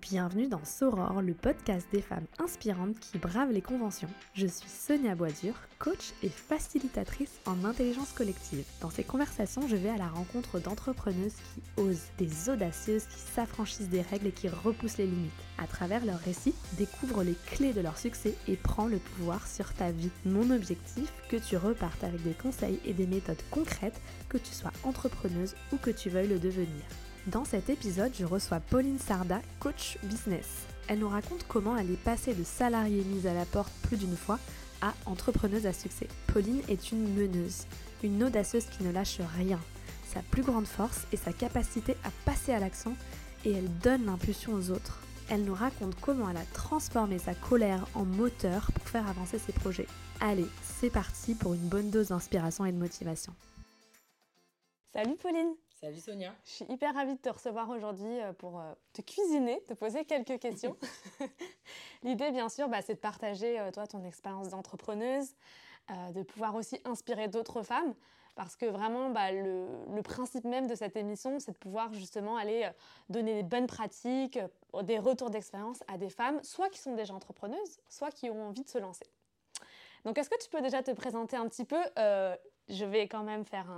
Bienvenue dans Soror, le podcast des femmes inspirantes qui bravent les conventions. Je suis Sonia Boisdur, coach et facilitatrice en intelligence collective. Dans ces conversations, je vais à la rencontre d'entrepreneuses qui osent, des audacieuses qui s'affranchissent des règles et qui repoussent les limites. À travers leurs récits, découvre les clés de leur succès et prends le pouvoir sur ta vie. Mon objectif, que tu repartes avec des conseils et des méthodes concrètes, que tu sois entrepreneuse ou que tu veuilles le devenir. Dans cet épisode, je reçois Pauline Sarda, coach business. Elle nous raconte comment elle est passée de salariée mise à la porte plus d'une fois à entrepreneuse à succès. Pauline est une meneuse, une audacieuse qui ne lâche rien. Sa plus grande force est sa capacité à passer à l'action et elle donne l'impulsion aux autres. Elle nous raconte comment elle a transformé sa colère en moteur pour faire avancer ses projets. Allez, c'est parti pour une bonne dose d'inspiration et de motivation. Salut Pauline Salut Sonia. Je suis hyper ravie de te recevoir aujourd'hui euh, pour euh, te cuisiner, te poser quelques questions. L'idée, bien sûr, bah, c'est de partager euh, toi ton expérience d'entrepreneuse, de pouvoir aussi inspirer d'autres femmes, parce que vraiment, bah, le, principe même de cette émission, c'est de pouvoir justement aller donner des bonnes pratiques, des retours d'expérience à des femmes, soit qui sont déjà entrepreneuses, soit qui ont envie de se lancer. Donc, est-ce que tu peux déjà te présenter un petit peu je vais quand même faire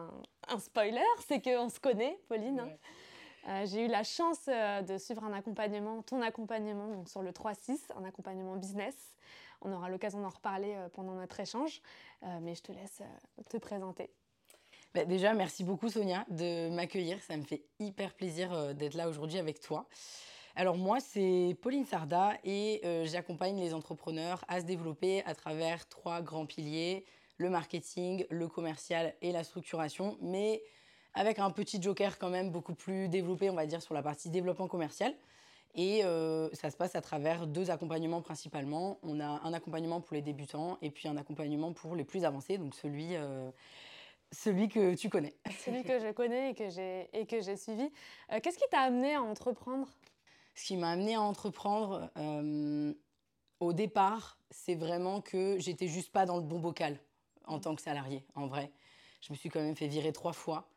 un, spoiler, c'est qu'on se connaît, Pauline. Hein. Euh, j'ai eu la chance euh, de suivre un accompagnement, ton accompagnement donc sur le 3-6, un accompagnement business. On aura l'occasion d'en reparler euh, pendant notre échange, mais je te laisse te présenter. Bah, déjà, merci beaucoup Sonia de m'accueillir. Ça me fait hyper plaisir d'être là aujourd'hui avec toi. Alors moi, c'est Pauline Sarda et j'accompagne les entrepreneurs à se développer à travers trois grands piliers le marketing, le commercial et la structuration, mais avec un petit joker quand même beaucoup plus développé, on va dire, sur la partie développement commercial. Et euh, ça se passe à travers deux accompagnements principalement. On a un accompagnement pour les débutants et puis un accompagnement pour les plus avancés, donc celui, euh, celui que tu connais. Celui que je connais et que j'ai, suivi. Euh, qu'est-ce qui t'a amené à entreprendre? Ce qui m'a amené à entreprendre, au départ, c'est vraiment que j'étais juste pas dans le bon bocal en tant que salarié, en vrai. Je me suis quand même fait virer trois fois.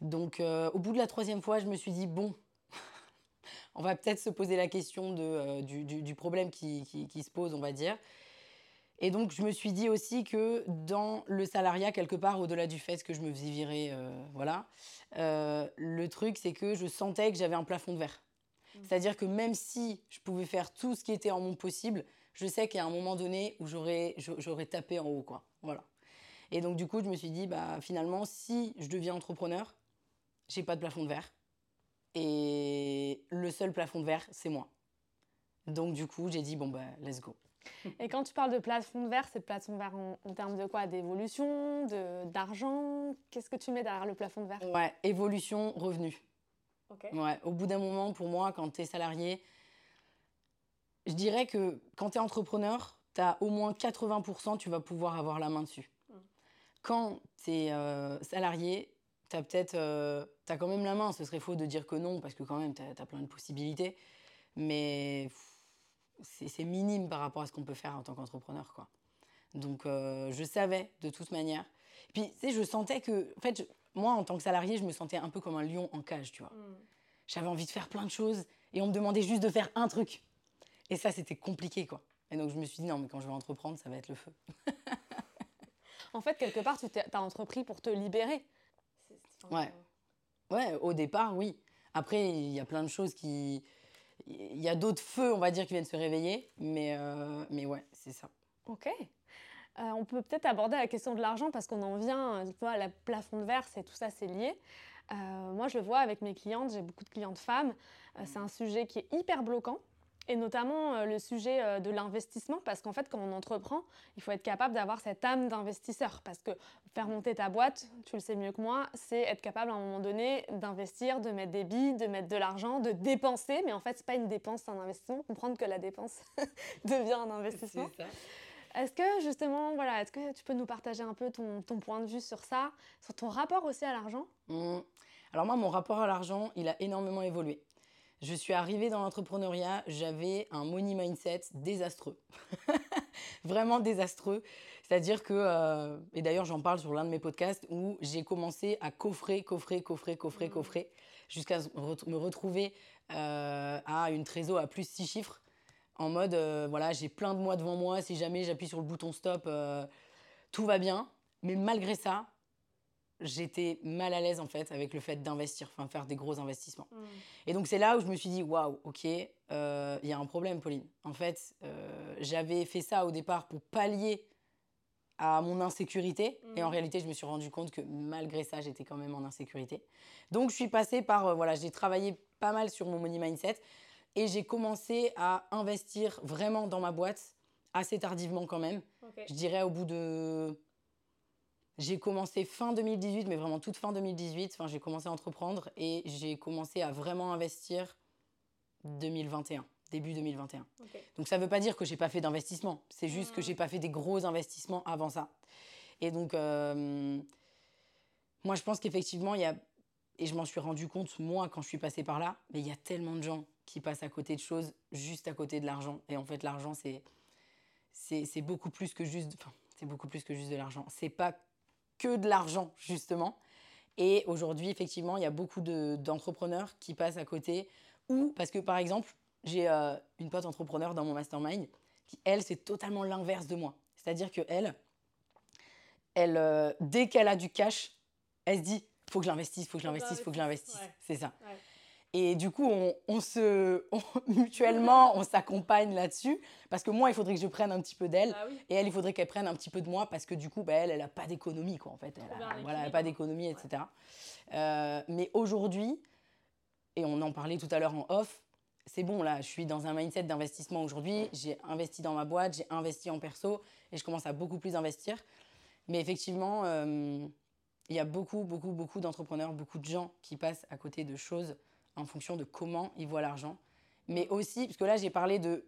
Donc, euh, au bout de la troisième fois, je me suis dit, bon, on va peut-être se poser la question de, euh, du, problème qui, se pose, on va dire. Et donc, je me suis dit aussi que dans le salariat, quelque part, au-delà du fait que je me faisais virer, euh, voilà, le truc, c'est que je sentais que j'avais un plafond de verre. Mmh. C'est-à-dire que même si je pouvais faire tout ce qui était en mon possible, je sais qu'il y a un moment donné où j'aurais, j'aurais tapé en haut, quoi. Voilà. Et donc, du coup, je me suis dit, bah, finalement, si je deviens entrepreneur, j'ai pas de plafond de verre. Et le seul plafond de verre, c'est moi. Donc, du coup, j'ai dit, bon, bah, let's go. Et quand tu parles de plafond de verre, c'est plafond de verre en, termes de quoi? D'évolution? D'argent? Qu'est-ce que tu mets derrière le plafond de verre? Ouais, évolution, revenu. Ok. Ouais, au bout d'un moment, pour moi, quand tu es salarié, je dirais que quand tu es entrepreneur, tu as au moins 80%, tu vas pouvoir avoir la main dessus. Quand tu es euh, salarié, tu as peut-être euh, as quand même la main. Ce serait faux de dire que non, parce que quand même, tu as, plein de possibilités. Mais c'est minime par rapport à ce qu'on peut faire en tant qu'entrepreneur. quoi. Donc, euh, je savais de toute manière. Et puis, tu sais, je sentais que. En fait, moi, en tant que salarié, je me sentais un peu comme un lion en cage, tu vois. Mm. J'avais envie de faire plein de choses et on me demandait juste de faire un truc. Et ça, c'était compliqué, quoi. Et donc, je me suis dit, non, mais quand je vais entreprendre, ça va être le feu. en fait, quelque part, tu as entrepris pour te libérer. Ouais. Ouais, au départ, oui. Après, il y a plein de choses qui. Il y a d'autres feux, on va dire, qui viennent se réveiller. Mais, euh, mais ouais, c'est ça. Ok. Euh, on peut peut-être aborder la question de l'argent parce qu'on en vient, tu vois, la plafond de verre, c'est tout ça, c'est lié. Euh, moi, je le vois avec mes clientes, j'ai beaucoup de clientes femmes. c'est un sujet qui est hyper bloquant et notamment euh, le sujet euh, de l'investissement, parce qu'en fait, quand on entreprend, il faut être capable d'avoir cette âme d'investisseur, parce que faire monter ta boîte, tu le sais mieux que moi, c'est être capable à un moment donné d'investir, de mettre des billes, de mettre de l'argent, de dépenser, mais en fait, c'est pas une dépense, c'est un investissement. Comprendre que la dépense devient un investissement. Est-ce que justement, voilà, est-ce que tu peux nous partager un peu ton, point de vue sur ça, sur ton rapport aussi à l'argent? Mmh. Alors moi, mon rapport à l'argent, il a énormément évolué. Je suis arrivée dans l'entrepreneuriat, j'avais un money mindset désastreux. Vraiment désastreux. C'est-à-dire que, euh, et d'ailleurs j'en parle sur l'un de mes podcasts, où j'ai commencé à coffrer, coffrer, coffrer, coffrer, mmh. coffrer, jusqu'à me retrouver euh, à une trésor à plus 6 chiffres. En mode, euh, voilà, j'ai plein de mois devant moi. Si jamais j'appuie sur le bouton stop, tout va bien. Mais malgré ça, j'étais mal à l'aise en fait avec le fait d'investir, enfin faire des gros investissements. Mm. Et donc c'est là où je me suis dit, waouh, ok, euh, il y a un problème, Pauline. En fait, euh, j'avais fait ça au départ pour pallier à mon insécurité. Et en réalité, je me suis rendu compte que malgré ça, j'étais quand même en insécurité. Donc je suis passée par, euh, voilà, j'ai travaillé pas mal sur mon money mindset. Et j'ai commencé à investir vraiment dans ma boîte assez tardivement quand même. Je dirais au bout de. J'ai commencé fin 2018, mais vraiment toute fin 2018. Enfin, j'ai commencé à entreprendre et j'ai commencé à vraiment investir 2021, début 2021. Ok. Donc ça ne veut pas dire que j'ai pas fait d'investissement. C'est juste que Mhm. j'ai pas fait des gros investissements avant ça. Et donc, euh, moi, je pense qu'effectivement, il y a. Et je m'en suis rendu compte, moi, quand je suis passée par là, mais il y a tellement de gens qui passent à côté de choses juste à côté de l'argent. Et en fait, l'argent, c'est. C'est c'est beaucoup plus que juste. Enfin, c'est beaucoup plus que juste de l'argent. C'est pas que de l'argent, justement. Et aujourd'hui, effectivement, il y a beaucoup de- d'entrepreneurs qui passent à côté. Ou parce que, par exemple, j'ai euh, une pote entrepreneur dans mon mastermind qui, elle, c'est totalement l'inverse de moi. C'est-à-dire que elle, elle euh, dès qu'elle a du cash, elle se dit faut que je l'investisse, faut que je Faut que l'investisse, faut que je j'investisse, l'investisse. ouais. C'est ça. Ouais. Et du coup, on, on se, on- mutuellement, on s'accompagne là-dessus. Parce que moi, il faudrait que je prenne un petit peu d'elle. Oui. Et elle, il faudrait qu'elle prenne un petit peu de moi parce que du coup, bah, elle, elle n'a pas d'économie, quoi, en fait. Elle a, voilà, elle a équilibre. pas d'économie, etc. Euh, mais aujourd'hui, et on en parlait tout à l'heure en off, c'est bon, là, je suis dans un mindset d'investissement aujourd'hui. J'ai investi dans ma boîte, j'ai investi en perso et je commence à beaucoup plus investir. Mais effectivement, euh, il y a beaucoup, beaucoup, beaucoup d'entrepreneurs, beaucoup de gens qui passent à côté de choses en fonction de comment ils voient l'argent. Mais aussi, parce que là, j'ai parlé de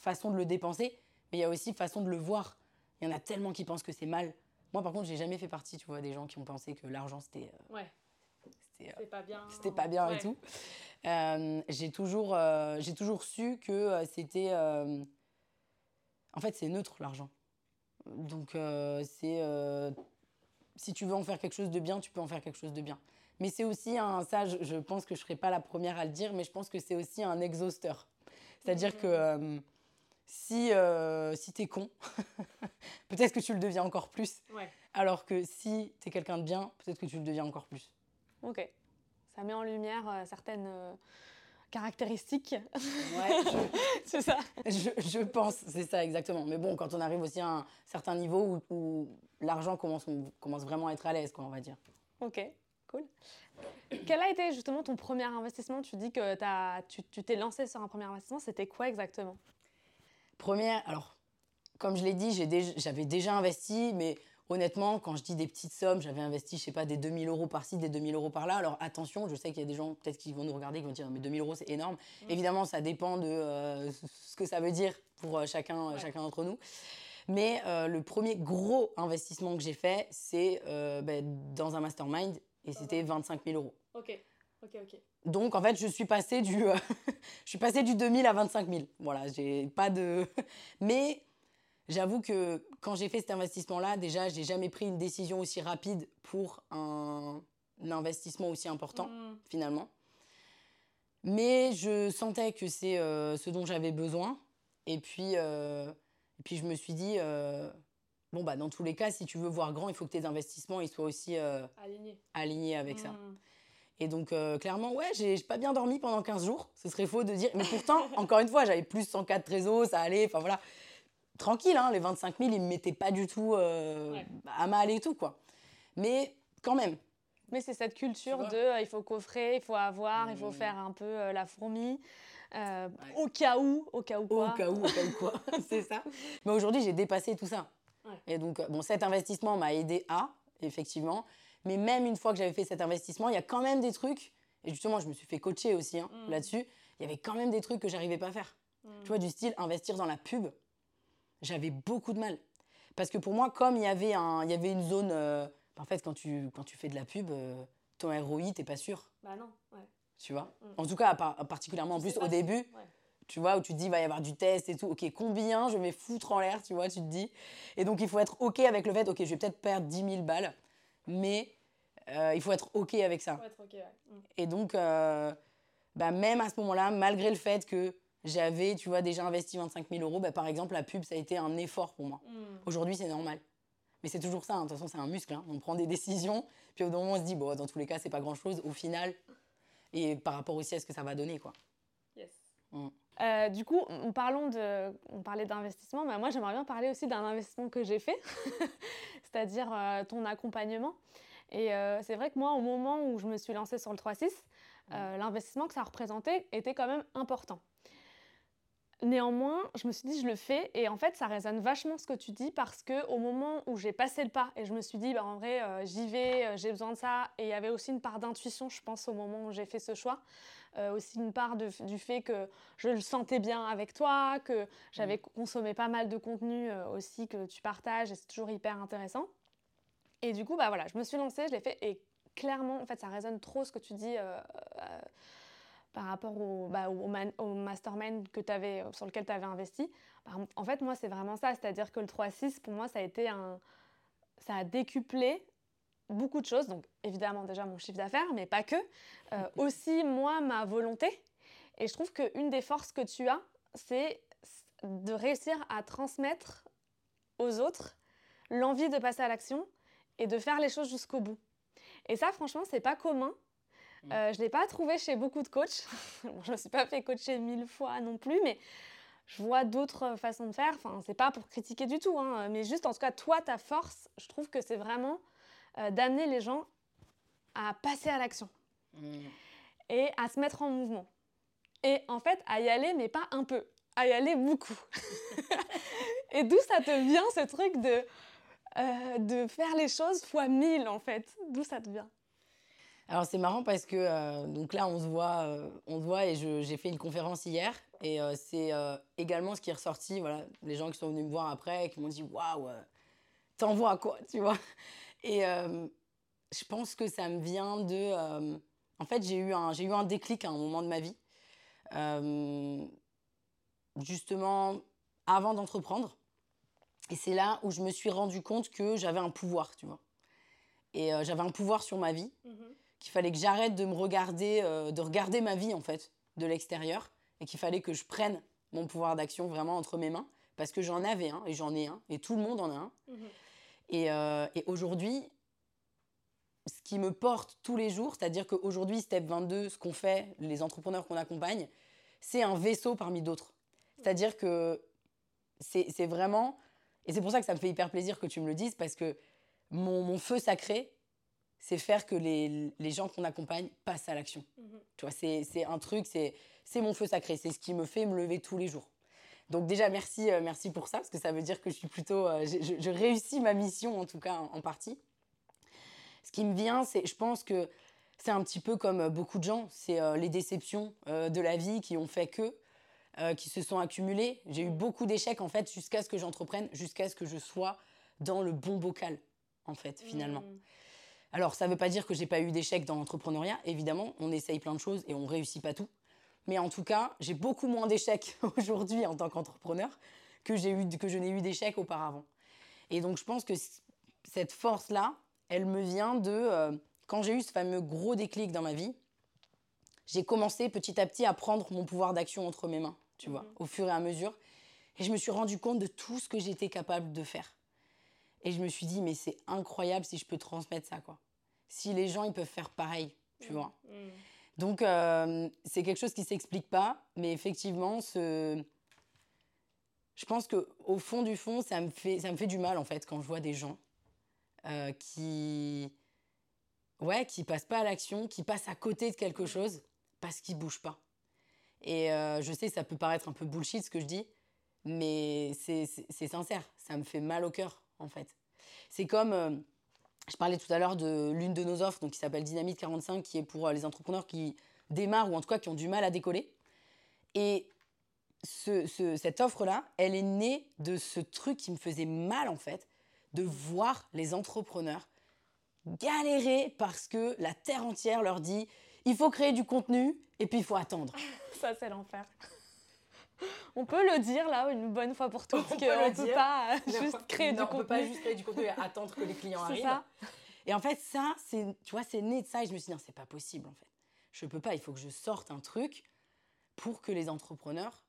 façon de le dépenser, mais il y a aussi façon de le voir. Il y en a tellement qui pensent que c'est mal. Moi, par contre, j'ai jamais fait partie, tu vois, des gens qui ont pensé que l'argent, c'était euh, Ouais. c'était, euh, C'est pas bien. c'était pas bien Ouais. et tout. Euh, j'ai toujours, j'ai toujours su que c'était. En fait, c'est neutre l'argent. Donc, c'est. Si tu veux en faire quelque chose de bien, tu peux en faire quelque chose de bien. Mais c'est aussi un. Ça, je, je pense que je serai pas la première à le dire, mais je pense que c'est aussi un exhausteur. C'est-à-dire que euh, si, euh, si t'es con, peut-être que tu le deviens encore plus. Ouais. Alors que si t'es quelqu'un de bien, peut-être que tu le deviens encore plus. Ok. Ça met en lumière euh, certaines euh, caractéristiques. Ouais, c'est ça. je, je pense, c'est ça exactement. Mais bon, quand on arrive aussi à un certain niveau où, où l'argent commence vraiment à être à l'aise, quoi, on va dire. Ok, cool. Quel a été justement ton premier investissement? Tu dis que tu t'es lancé sur un premier investissement. C'était quoi exactement? Première, alors, comme je l'ai dit, j'avais déjà investi, mais honnêtement, quand je dis des petites sommes, j'avais investi, je sais pas, des 2000 euros par-ci, des 2000 euros par-là. Alors attention, je sais qu'il y a des gens peut-être qui vont nous regarder, qui vont dire, mais 2000 euros, c'est énorme. Évidemment, ça dépend de euh, ce que ça veut dire pour euh, chacun, Ouais. chacun d'entre nous. Mais euh, le premier gros investissement que j'ai fait, c'est ben, dans un mastermind, et c'était 25 000 euros. Ok, ok, ok. Donc en fait, je suis passée du, euh, je suis passée du 2000 à 25 000. Voilà, j'ai pas de. Mais j'avoue que quand j'ai fait cet investissement-là, déjà, j'ai jamais pris une décision aussi rapide pour un, un investissement aussi important Mm. finalement. Mais je sentais que c'est euh, ce dont j'avais besoin. Et puis, euh, et puis je me suis dit, euh, bon bah dans tous les cas, si tu veux voir grand, il faut que tes investissements ils soient aussi euh, Aligné. alignés avec ça. Mm. Et donc, euh, clairement, ouais, j'ai pas bien dormi pendant 15 jours. Ce serait faux de dire. Mais pourtant, encore une fois, j'avais plus 104 trésors, ça allait. Enfin voilà. Tranquille, hein, les 25 000, ils me mettaient pas du tout euh, Ouais. à mal et tout, quoi. Mais quand même. Mais c'est cette culture de euh, il faut coffrer, il faut avoir, il faut Mm. faire un peu euh, la fourmi. euh, Ouais. Au cas où, au cas où Au quoi. cas où, au cas où quoi. c'est ça. Mais aujourd'hui, j'ai dépassé tout ça. Ouais. Et donc, euh, bon, cet investissement m'a aidé à, effectivement. Mais même une fois que j'avais fait cet investissement, il y a quand même des trucs. Et justement, je me suis fait coacher aussi hein, Mm. là-dessus. Il y avait quand même des trucs que j'arrivais pas à faire. Mm. Tu vois, du style investir dans la pub, j'avais beaucoup de mal. Parce que pour moi, comme il y avait, un, il y avait une zone. euh, en fait, quand tu, quand tu fais de la pub, euh, ton ROI, t'es pas sûr. Bah non, ouais. Tu vois? Mm. En tout cas, particulièrement en plus au début, ouais. Tu vois, où tu te dis, il va y avoir du test et tout. Ok, combien je vais foutre en l'air, tu vois, tu te dis. Et donc, il faut être ok avec le fait, ok, je vais peut-être perdre 10 000 balles, mais euh, il faut être ok avec ça. Faut être ok, ouais. Mm. Et donc, euh, bah, même à ce moment-là, malgré le fait que j'avais, tu vois, déjà investi 25 000 euros, bah, par exemple, la pub, ça a été un effort pour moi. Mm. Aujourd'hui, c'est normal. Mais c'est toujours ça, hein. de toute façon, c'est un muscle. hein. On prend des décisions, puis au bout moment, on se dit, bon, dans tous les cas, c'est pas grand-chose au final. Et par rapport aussi à ce que ça va donner, quoi. Mm. Euh, du coup, de, on parlait d'investissement, mais moi j'aimerais bien parler aussi d'un investissement que j'ai fait, c'est-à-dire euh, ton accompagnement. Et euh, c'est vrai que moi, au moment où je me suis lancée sur le 3-6, euh, l'investissement que ça représentait était quand même important. Néanmoins, je me suis dit, je le fais, et en fait, ça résonne vachement ce que tu dis, parce que au moment où j'ai passé le pas, et je me suis dit, bah, en vrai, euh, j'y vais, euh, j'ai besoin de ça, et il y avait aussi une part d'intuition, je pense, au moment où j'ai fait ce choix, Euh, aussi une part de- du fait que je le sentais bien avec toi, que j'avais consommé pas mal de contenu aussi que tu partages, et c'est toujours hyper intéressant. Et du coup, bah voilà, je me suis lancée, je l'ai fait, et clairement, en fait, ça résonne trop ce que tu dis. Euh, euh, par rapport au, bah, au, man- au mastermind que avais, sur lequel tu avais investi. En fait, moi, c'est vraiment ça. C'est-à-dire que le 3-6, pour moi, ça a été un. Ça a décuplé beaucoup de choses. Donc, évidemment, déjà mon chiffre d'affaires, mais pas que. Euh, aussi, moi, ma volonté. Et je trouve qu'une des forces que tu as, c'est de réussir à transmettre aux autres l'envie de passer à l'action et de faire les choses jusqu'au bout. Et ça, franchement, c'est pas commun. Euh, je ne l'ai pas trouvé chez beaucoup de coachs. Bon, je ne me suis pas fait coacher mille fois non plus, mais je vois d'autres façons de faire. Enfin, c'est pas pour critiquer du tout, hein, mais juste en tout cas, toi, ta force, je trouve que c'est vraiment euh, d'amener les gens à passer à l'action Mm. et à se mettre en mouvement. Et en fait, à y aller, mais pas un peu, à y aller beaucoup. et d'où ça te vient ce truc de, euh, de faire les choses fois mille, en fait? D'où ça te vient? Alors c'est marrant parce que euh, donc là on se voit, euh, on se voit et j'ai fait une conférence hier et euh, c'est également ce qui est ressorti. Voilà, les gens qui sont venus me voir après qui m'ont dit waouh, euh, t'envoies quoi, tu vois? Et je pense que ça me vient de. en fait j'ai eu un j'ai eu un déclic à un moment de ma vie, justement avant d'entreprendre. Et c'est là où je me suis rendu compte que j'avais un pouvoir, tu vois? Et j'avais un pouvoir sur ma vie qu'il fallait que j'arrête de me regarder, euh, de regarder ma vie en fait de l'extérieur et qu'il fallait que je prenne mon pouvoir d'action vraiment entre mes mains parce que j'en avais un et j'en ai un et tout le monde en a un. Et, euh, et aujourd'hui, ce qui me porte tous les jours, c'est-à-dire qu'aujourd'hui, Step 22, ce qu'on fait, les entrepreneurs qu'on accompagne, c'est un vaisseau parmi d'autres. C'est-à-dire que c'est c'est vraiment, et c'est pour ça que ça me fait hyper plaisir que tu me le dises, parce que mon, mon feu sacré, c'est faire que les, les gens qu'on accompagne passent à l'action. Tu vois, c'est c'est un truc, c'est c'est mon feu sacré, c'est ce qui me fait me lever tous les jours. Donc déjà, merci, euh, merci pour ça, parce que ça veut dire que je suis plutôt, euh, je, réussis ma mission en tout cas en, en partie. Ce qui me vient, c'est, je pense que c'est un petit peu comme euh, beaucoup de gens, c'est euh, les déceptions de la vie qui ont fait que, qui se sont accumulées. J'ai eu beaucoup d'échecs en fait jusqu'à ce que j'entreprenne, jusqu'à ce que je sois dans le bon bocal en fait finalement. Alors, ça ne veut pas dire que j'ai pas eu d'échecs dans l'entrepreneuriat. Évidemment, on essaye plein de choses et on réussit pas tout. Mais en tout cas, j'ai beaucoup moins d'échecs aujourd'hui en tant qu'entrepreneur que, j'ai eu, que je n'ai eu d'échecs auparavant. Et donc, je pense que cette force-là, elle me vient de... euh, quand j'ai eu ce fameux gros déclic dans ma vie, j'ai commencé petit à petit à prendre mon pouvoir d'action entre mes mains, tu vois, au fur et à mesure. Et je me suis rendu compte de tout ce que j'étais capable de faire. Et je me suis dit, mais c'est incroyable si je peux transmettre ça, quoi. Si les gens, ils peuvent faire pareil, tu vois. Donc, euh, c'est quelque chose qui s'explique pas, mais effectivement, ce... je pense que au fond du fond, ça me fait, ça me fait du mal, en fait, quand je vois des gens euh, qui... Ouais, qui passent pas à l'action, qui passent à côté de quelque chose parce qu'ils bougent pas. Et euh, je sais, ça peut paraître un peu bullshit ce que je dis, mais c'est sincère. Ça me fait mal au cœur, en fait. C'est comme, euh, je parlais tout à l'heure de l'une de nos offres, donc qui s'appelle Dynamite 45, qui est pour euh, les entrepreneurs qui démarrent ou en tout cas qui ont du mal à décoller. Et ce- ce- cette offre-là, elle est née de ce truc qui me faisait mal, en fait, de voir les entrepreneurs galérer parce que la terre entière leur dit il faut créer du contenu et puis il faut attendre. Ça, c'est l'enfer. On peut le dire là une bonne fois pour toutes qu'on ne peut dire. pas euh, juste créer Non, du on contenu. peut pas juste créer du contenu et attendre que les clients arrivent. ça. Et en fait, ça, c'est, tu vois, c'est né de ça. Et je me suis dit, non, c'est pas possible, en fait. Je peux pas, il faut que je sorte un truc pour que les entrepreneurs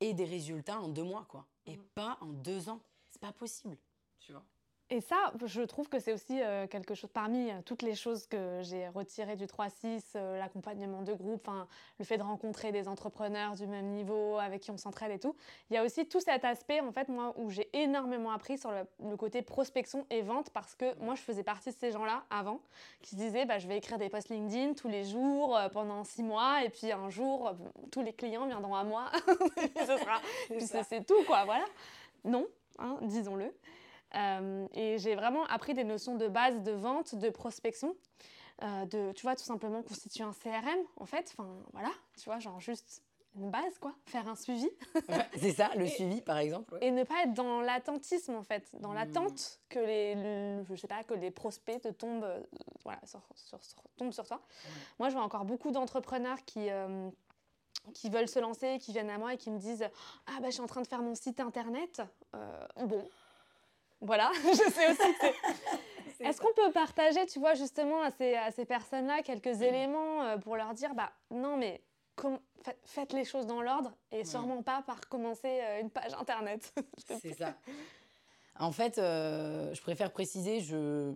aient des résultats en deux mois, quoi. Et Mhm. pas en deux ans. C'est pas possible, tu vois. Et ça, je trouve que c'est aussi euh, quelque chose parmi euh, toutes les choses que j'ai retirées du 3-6, euh, l'accompagnement de groupe, le fait de rencontrer des entrepreneurs du même niveau avec qui on s'entraide et tout. Il y a aussi tout cet aspect, en fait, moi, où j'ai énormément appris sur le, le côté prospection et vente parce que moi, je faisais partie de ces gens-là avant qui se disaient bah, je vais écrire des posts LinkedIn tous les jours pendant six mois et puis un jour, tous les clients viendront à moi. Et ce sera puis c'est c'est tout, quoi, voilà. Non, hein, disons-le. Euh, et j'ai vraiment appris des notions de base de vente, de prospection, euh, de, tu vois, tout simplement constituer un CRM, en fait. Enfin, voilà, tu vois, genre juste une base, quoi. Faire un suivi. Ouais, c'est ça, le Et- suivi, par exemple. ouais. Et ne pas être dans l'attentisme, en fait. Dans Hmm. l'attente que les, le- je sais pas, que les prospects te tombent, euh, voilà, sur, sur- sur- tombent sur toi. Moi, je vois encore beaucoup d'entrepreneurs qui... qui veulent se lancer, qui viennent à moi et qui me disent Ah, bah, je suis en train de faire mon site internet. Euh, bon, voilà, je sais aussi que c'est. Est-ce qu'on peut partager, tu vois, justement à ces, à ces personnes-là quelques éléments euh, pour leur dire Bah, non, mais com- faites les choses dans l'ordre et sûrement pas par commencer euh, une page internet. C'est ça. En fait, euh, je préfère préciser, je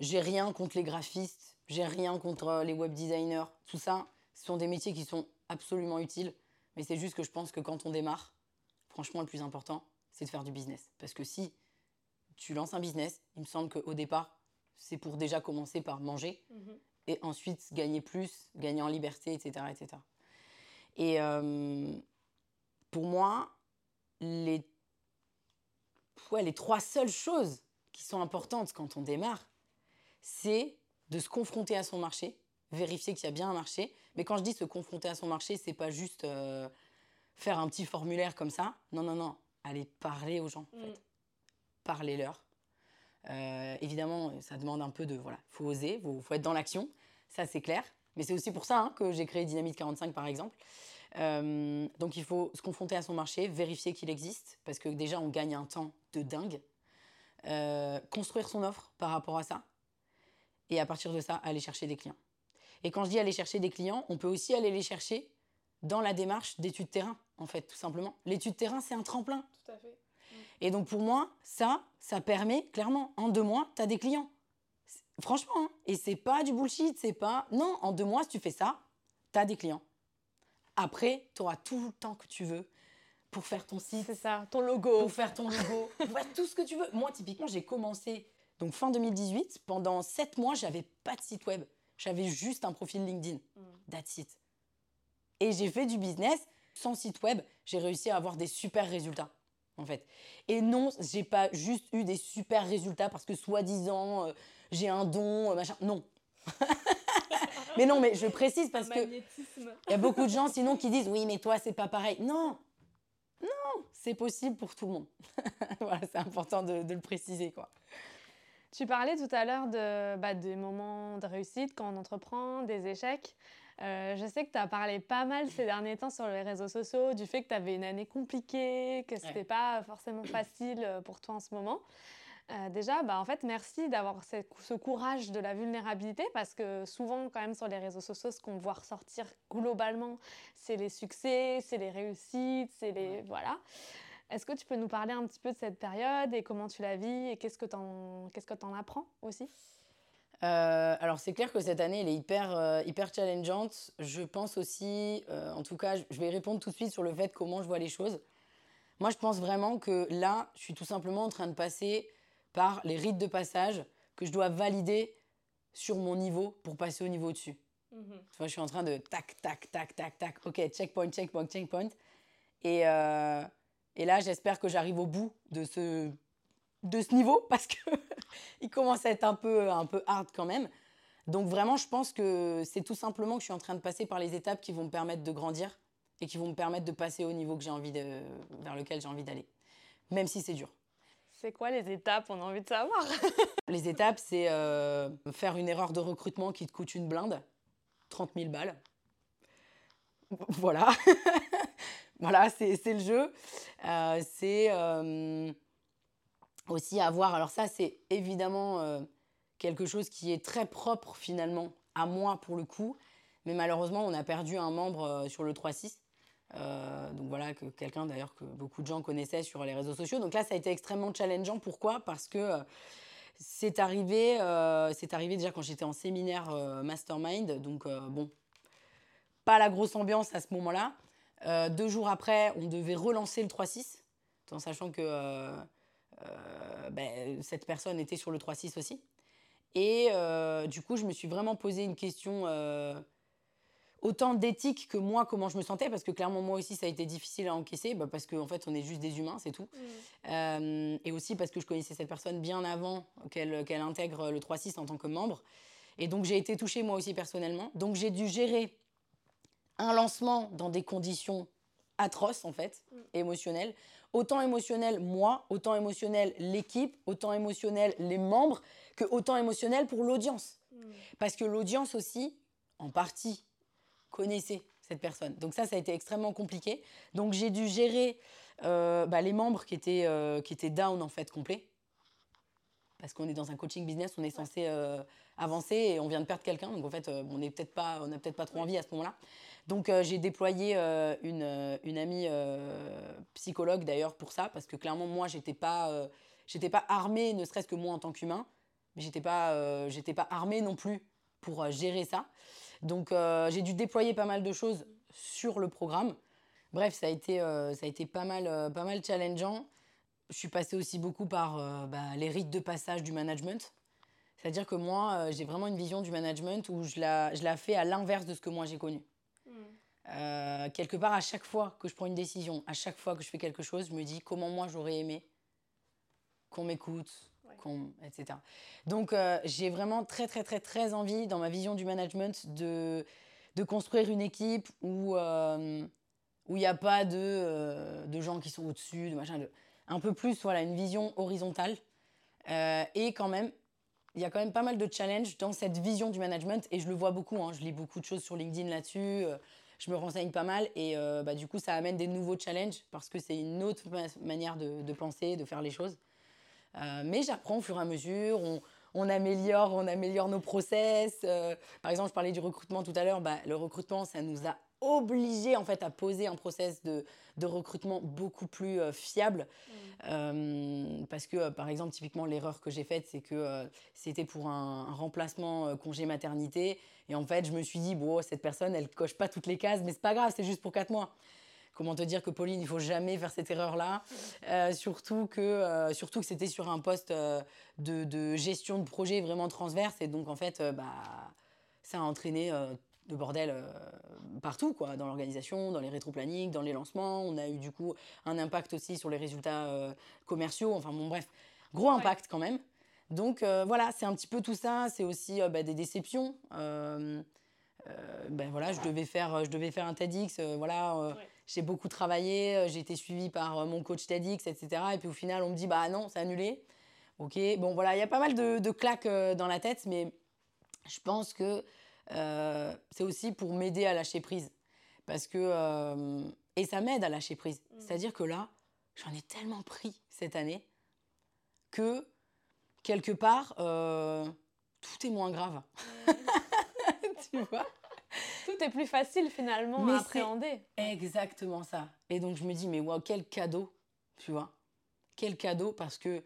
j'ai rien contre les graphistes, j'ai rien contre les web designers, tout ça. Ce sont des métiers qui sont absolument utiles, mais c'est juste que je pense que quand on démarre, franchement, le plus important, c'est de faire du business. Parce que si tu lances un business, il me semble qu'au départ, c'est pour déjà commencer par manger et ensuite gagner plus, gagner en liberté, etc. etc. Et euh, pour moi, les, ouais, les trois seules choses qui sont importantes quand on démarre, c'est de se confronter à son marché, vérifier qu'il y a bien un marché. Mais quand je dis se confronter à son marché, c'est pas juste euh, faire un petit formulaire comme ça. Non, non, non. Aller parler aux gens, en fait. Parlez-leur. Euh, évidemment, ça demande un peu de. Voilà, faut oser, faut, faut être dans l'action. Ça, c'est clair. Mais c'est aussi pour ça hein, que j'ai créé Dynamite 45, par exemple. Euh, donc, il faut se confronter à son marché, vérifier qu'il existe, parce que déjà, on gagne un temps de dingue. Euh, construire son offre par rapport à ça. Et à partir de ça, aller chercher des clients. Et quand je dis aller chercher des clients, on peut aussi aller les chercher dans la démarche d'études terrain, en fait, tout simplement. L'étude terrain, c'est un tremplin. Tout à fait. Et donc pour moi, ça, ça permet clairement, en deux mois, tu as des clients. Franchement, hein. et c'est pas du bullshit, c'est pas... Non, en deux mois, si tu fais ça, tu as des clients. Après, tu auras tout le temps que tu veux pour faire ton site, C'est ça, ton logo. pour faire ton logo, pour faire tout ce que tu veux. Moi, typiquement, j'ai commencé donc fin 2018. Pendant sept mois, j'avais pas de site web. J'avais juste un profil LinkedIn. That's it. Et j'ai fait du business sans site web. J'ai réussi à avoir des super résultats, en fait. Et non, j'ai pas juste eu des super résultats parce que soi-disant, euh, j'ai un don, euh, machin. Non. mais non, mais je précise parce que il y a beaucoup de gens sinon qui disent oui, mais toi, c'est pas pareil. Non, non, c'est possible pour tout le monde. voilà, c'est important de, de le préciser, quoi. Tu parlais tout à l'heure de, bah, des moments de réussite quand on entreprend, des échecs. Euh, je sais que tu as parlé pas mal ces derniers temps sur les réseaux sociaux du fait que tu avais une année compliquée, que c'était Ouais. pas forcément facile euh, pour toi en ce moment. Euh, déjà, bah, en fait, merci d'avoir ce, courage de la vulnérabilité parce que souvent, quand même, sur les réseaux sociaux, ce qu'on voit ressortir globalement, c'est les succès, c'est les réussites, c'est les. Ouais. Voilà. Est-ce que tu peux nous parler un petit peu de cette période et comment tu la vis et qu'est-ce que tu en, qu'est-ce que en apprends aussi? Euh, alors c'est clair que cette année elle est hyper euh, hyper challengeante. Je pense aussi, euh, en tout cas, je vais répondre tout de suite sur le fait comment je vois les choses. Moi, je pense vraiment que là, je suis tout simplement en train de passer par les rites de passage que je dois valider sur mon niveau pour passer au niveau au-dessus. Tu vois, je suis en train de tac, tac, tac, tac, tac. Ok, checkpoint, checkpoint, checkpoint. Et, euh, et là, j'espère que j'arrive au bout de ce, de ce niveau parce que il commence à être un peu, un peu hard quand même. Donc vraiment, je pense que c'est tout simplement que je suis en train de passer par les étapes qui vont me permettre de grandir et qui vont me permettre de passer au niveau que j'ai envie de, vers lequel j'ai envie d'aller, même si c'est dur. C'est quoi les étapes? On a envie de savoir. Les étapes, c'est euh, faire une erreur de recrutement qui te coûte une blinde, 30 000 balles. Voilà. voilà, c'est le jeu. Euh, c'est euh, aussi avoir. Alors, ça, c'est évidemment euh, quelque chose qui est très propre finalement à moi pour le coup. Mais malheureusement, on a perdu un membre sur le 3-6. donc voilà, que quelqu'un d'ailleurs que beaucoup de gens connaissaient sur les réseaux sociaux. Donc là, ça a été extrêmement challengeant. Pourquoi? Parce que c'est arrivé, c'est arrivé déjà quand j'étais en séminaire mastermind. Donc bon, pas la grosse ambiance à ce moment-là. deux jours après, on devait relancer le 3-6, en sachant que euh, ben, cette personne était sur le 3-6 aussi. Et euh, du coup, je me suis vraiment posé une question euh, autant d'éthique que moi, comment je me sentais, parce que clairement, moi aussi, ça a été difficile à encaisser, bah, parce qu'en fait, on est juste des humains, c'est tout. Mm. et aussi parce que je connaissais cette personne bien avant qu'elle intègre le 3-6 en tant que membre. Et donc, j'ai été touchée moi aussi personnellement. Donc, j'ai dû gérer un lancement dans des conditions atroces, en fait, mm. émotionnelles, autant émotionnel moi, autant émotionnel l'équipe, autant émotionnel les membres, que autant émotionnel pour l'audience. Hmm. Parce que l'audience aussi, en partie, connaissait cette personne. Donc ça, ça a été extrêmement compliqué. Donc j'ai dû gérer euh, bah, les membres qui étaient, euh, qui étaient down en fait complet. Parce qu'on est dans un coaching business, on est censé euh, avancer et on vient de perdre quelqu'un. Donc en fait, on n'a peut-être pas, peut-être pas trop envie à ce moment-là. Donc euh, j'ai déployé euh, une, euh, une, amie psychologue d'ailleurs pour ça, parce que clairement moi j'étais pas, j'étais pas armée, ne serait-ce que moi en tant qu'humain, mais j'étais pas, j'étais pas armée non plus pour gérer ça. Donc j'ai dû déployer pas mal de choses sur le programme. Bref, ça a été, ça a été pas, mal, pas mal challengeant. Je suis passée aussi beaucoup par bah, les rites de passage du management. C'est-à-dire que moi, j'ai vraiment une vision du management où je la, je la fais à l'inverse de ce que moi j'ai connu. Euh, quelque part, à chaque fois que je prends une décision, à chaque fois que je fais quelque chose, je me dis comment moi j'aurais aimé qu'on m'écoute, etc. Donc euh, j'ai vraiment très très très très envie dans ma vision du management de, de construire une équipe où euh, où il n'y a pas de, de, gens qui sont au-dessus, de machin, un peu plus voilà une vision horizontale et quand même il y a quand même pas mal de challenges dans cette vision du management et je le vois beaucoup. Hein. je lis beaucoup de choses sur LinkedIn là-dessus je me renseigne pas mal et euh, bah, du coup, ça amène des nouveaux challenges parce que c'est une autre manière de, penser, de faire les choses. Euh, mais j'apprends au fur et à mesure, on, améliore, on améliore nos process. Euh, par exemple, je parlais du recrutement tout à l'heure, bah, le recrutement, ça nous a obligé en fait à poser un process de, de recrutement beaucoup plus euh, fiable mmh. euh, parce que euh, par exemple typiquement l'erreur que j'ai faite c'est que c'était pour un, remplacement congé maternité et en fait je me suis dit bon cette personne elle coche pas toutes les cases mais c'est pas grave c'est juste pour quatre mois comment te dire que Pauline, il faut jamais faire cette erreur-là. surtout que, surtout que c'était sur un poste de, de, gestion de projet vraiment transverse. Et donc, en fait, bah, ça a entraîné de bordel euh, partout, quoi, dans l'organisation, dans les rétro-plannings, dans les lancements. On a eu du coup un impact aussi sur les résultats euh, commerciaux. Enfin bon, bref, gros impact quand même. Donc euh, voilà, c'est un petit peu tout ça. C'est aussi bah, des déceptions. ben voilà, je devais faire, je devais faire un TEDx. voilà, j'ai beaucoup travaillé. J'ai été suivie par mon coach TEDx, etc. Et puis au final, on me dit bah non, c'est annulé. Ok, bon voilà, il y a pas mal de, de claques dans la tête, mais je pense que c'est aussi pour m'aider à lâcher prise. Parce que. Euh, et ça m'aide à lâcher prise. Mm. C'est-à-dire que là, j'en ai tellement pris cette année que, quelque part, euh, tout est moins grave. Mm. tu vois? Tout est plus facile finalement à appréhender. Exactement ça. Et donc je me dis, mais wow, quel cadeau, tu vois? Quel cadeau parce que,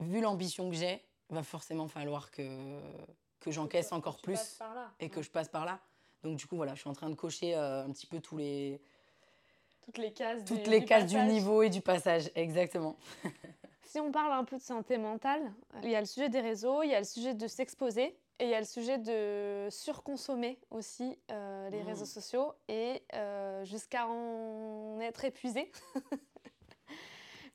vu l'ambition que j'ai, va forcément falloir que, que j'encaisse encore plus et que je passe par là. Donc du coup voilà, je suis en train de cocher euh, un petit peu tous les toutes les cases toutes du, les cases du niveau et du passage, exactement. si on parle un peu de santé mentale, il y a le sujet des réseaux, il y a le sujet de s'exposer et il y a le sujet de surconsommer aussi euh, les mmh. réseaux sociaux et euh, jusqu'à en être épuisé.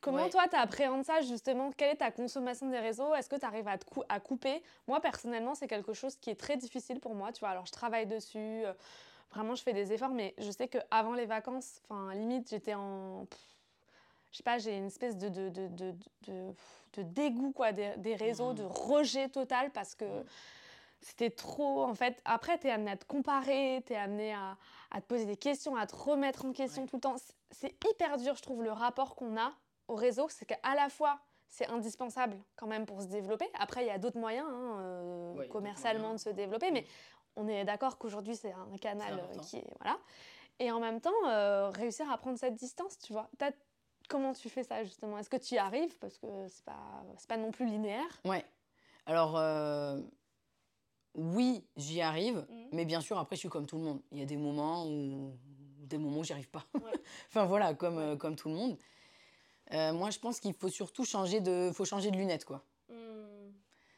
Comment toi, tu appréhendes ça justement? Quelle est ta consommation des réseaux? Est-ce que tu arrives à, à couper? Moi, personnellement, c'est quelque chose qui est très difficile pour moi. Tu vois, alors je travaille dessus, euh, vraiment, je fais des efforts, mais je sais qu'avant les vacances, enfin, limite, j'étais en. je sais pas, j'ai une espèce de, de, de, de, dégoût quoi, des, réseaux, de mmh. rejet total parce que c'était trop. En fait, après, tu es amené à te comparer, tu es amené à, à, te poser des questions, à te remettre en question tout le temps. C'est hyper dur, je trouve, le rapport qu'on a au réseau, c'est qu'à la fois, c'est indispensable quand même pour se développer. Après, il y a d'autres moyens, hein, euh, commercialement, de se développer, mais on est d'accord qu'aujourd'hui c'est un canal qui est voilà. Et en même temps, réussir à prendre cette distance, tu vois. Comment tu fais ça justement? Est-ce que tu y arrives? Parce que c'est pas, pas non plus linéaire. Ouais. Alors, oui, j'y arrive, mmh. mais bien sûr, après, je suis comme tout le monde. Il y a des moments où, des moments où j'y arrive pas. enfin voilà, comme, euh, comme tout le monde. Euh, moi, je pense qu'il faut surtout changer de, faut changer de lunettes, quoi. Mmh.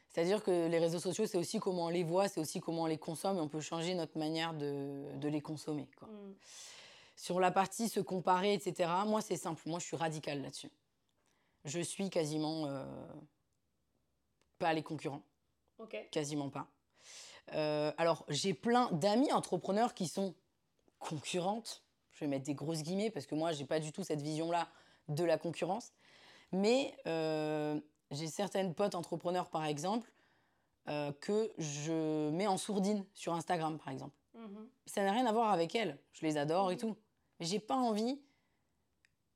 C'est-à-dire que les réseaux sociaux, c'est aussi comment on les voit, c'est aussi comment on les consomme, et on peut changer notre manière de, de les consommer, quoi. Mmh. Sur la partie se comparer, etc., moi, c'est simple. Moi, je suis radicale là-dessus. Je suis quasiment euh, pas les concurrents. Quasiment pas. Euh, alors, j'ai plein d'amis entrepreneurs qui sont concurrentes. Je vais mettre des grosses guillemets parce que moi, j'ai pas du tout cette vision-là de la concurrence. Mais euh, j'ai certaines potes entrepreneurs, par exemple, euh, que je mets en sourdine sur Instagram, par exemple. Mhm. Ça n'a rien à voir avec elles. Je les adore et mhm. tout. Mais j'ai pas envie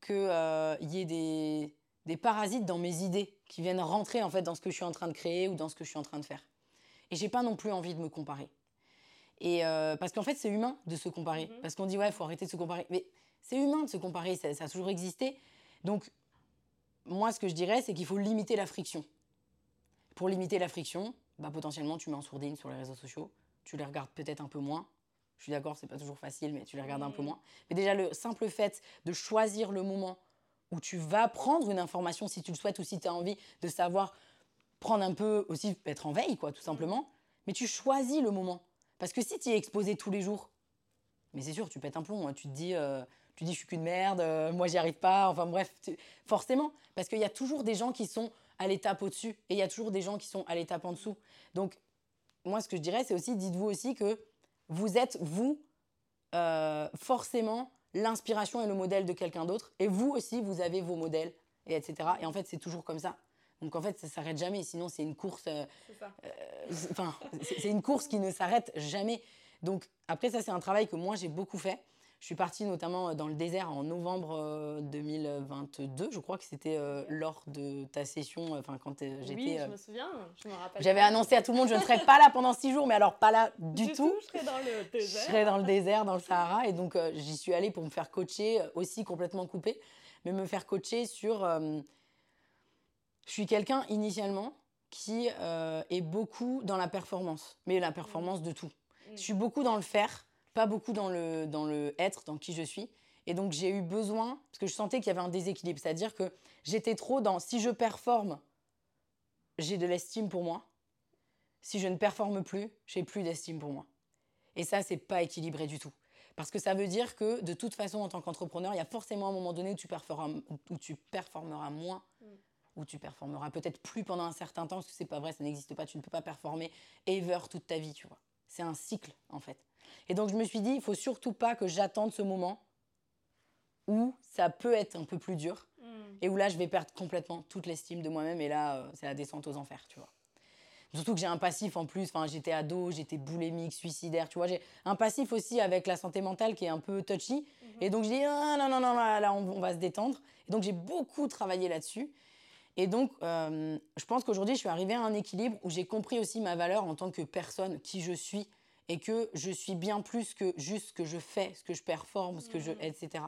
qu'il y ait des, des parasites dans mes idées qui viennent rentrer en fait dans ce que je suis en train de créer ou dans ce que je suis en train de faire. Et j'ai pas non plus envie de me comparer. Et euh, parce qu'en fait, c'est humain de se comparer. Mhm. Parce qu'on dit, ouais, il faut arrêter de se comparer. Mais c'est humain de se comparer, ça, a toujours existé. Donc, moi, ce que je dirais, c'est qu'il faut limiter la friction. Pour limiter la friction, bah, potentiellement, tu mets en sourdine sur les réseaux sociaux. Tu les regardes peut-être un peu moins. Je suis d'accord, c'est pas toujours facile, mais tu les regardes un peu moins. Mais déjà, le simple fait de choisir le moment où tu vas prendre une information, si tu le souhaites ou si tu as envie de savoir prendre un peu aussi, être en veille, quoi, tout simplement. Mais tu choisis le moment. Parce que si tu es exposé tous les jours, mais c'est sûr, tu pètes un plomb. Hein. Tu te dis, euh, tu dis, je suis qu'une merde, euh, moi, j'y arrive pas. Enfin bref, forcément. Parce qu'il y a toujours des gens qui sont à l'étape au-dessus et il y a toujours des gens qui sont à l'étape en dessous. Donc, moi, ce que je dirais, c'est aussi, dites-vous aussi que vous êtes, vous, euh, forcément, l'inspiration et le modèle de quelqu'un d'autre. Et vous aussi, vous avez vos modèles, et etc. Et en fait, c'est toujours comme ça. Donc en fait, ça s'arrête jamais. Sinon, c'est une course. Euh, euh, enfin, c'est une course qui ne s'arrête jamais. Donc après, ça, c'est un travail que moi j'ai beaucoup fait. Je suis partie notamment dans le désert en novembre 2022. Euh, je crois que c'était lors de ta session, enfin quand j'étais. Oui, je me souviens. Je me rappelle. J'avais annoncé à tout le monde, je ne serais pas là pendant six jours, mais alors pas là du, du tout. Je serais dans le désert. Je serais dans le désert, dans le Sahara, et donc j'y suis allée pour me faire coacher, aussi complètement coupée, mais me faire coacher sur je suis quelqu'un initialement qui euh, est beaucoup dans la performance, mais la performance de tout. Mm. Je suis beaucoup dans le faire, pas beaucoup dans le, dans le être, dans qui je suis. Et donc j'ai eu besoin, parce que je sentais qu'il y avait un déséquilibre, c'est-à-dire que j'étais trop dans si je performe, j'ai de l'estime pour moi. Si je ne performe plus, j'ai plus d'estime pour moi. Et ça, c'est pas équilibré du tout. Parce que ça veut dire que de toute façon, en tant qu'entrepreneur, il y a forcément un moment donné où tu performeras, où tu performeras moins mm où tu performeras peut-être plus pendant un certain temps, parce que c'est pas vrai, ça n'existe pas, tu ne peux pas performer ever toute ta vie, tu vois. C'est un cycle, en fait. Et donc je me suis dit, il faut surtout pas que j'attende ce moment où ça peut être un peu plus dur, mm. et où là, je vais perdre complètement toute l'estime de moi-même, et là, euh, c'est la descente aux enfers, tu vois. Surtout que j'ai un passif en plus, enfin, j'étais ado, j'étais boulémique, suicidaire, tu vois. J'ai un passif aussi avec la santé mentale qui est un peu touchy. Mm-hmm. Et donc je dis, ah, non, non, non, là, là on, on va se détendre. Et donc j'ai beaucoup travaillé là-dessus. Et donc, euh, je pense qu'aujourd'hui, je suis arrivée à un équilibre où j'ai compris aussi ma valeur en tant que personne, qui je suis, et que je suis bien plus que juste ce que je fais, ce que je performe, ce que je, mmh. etc.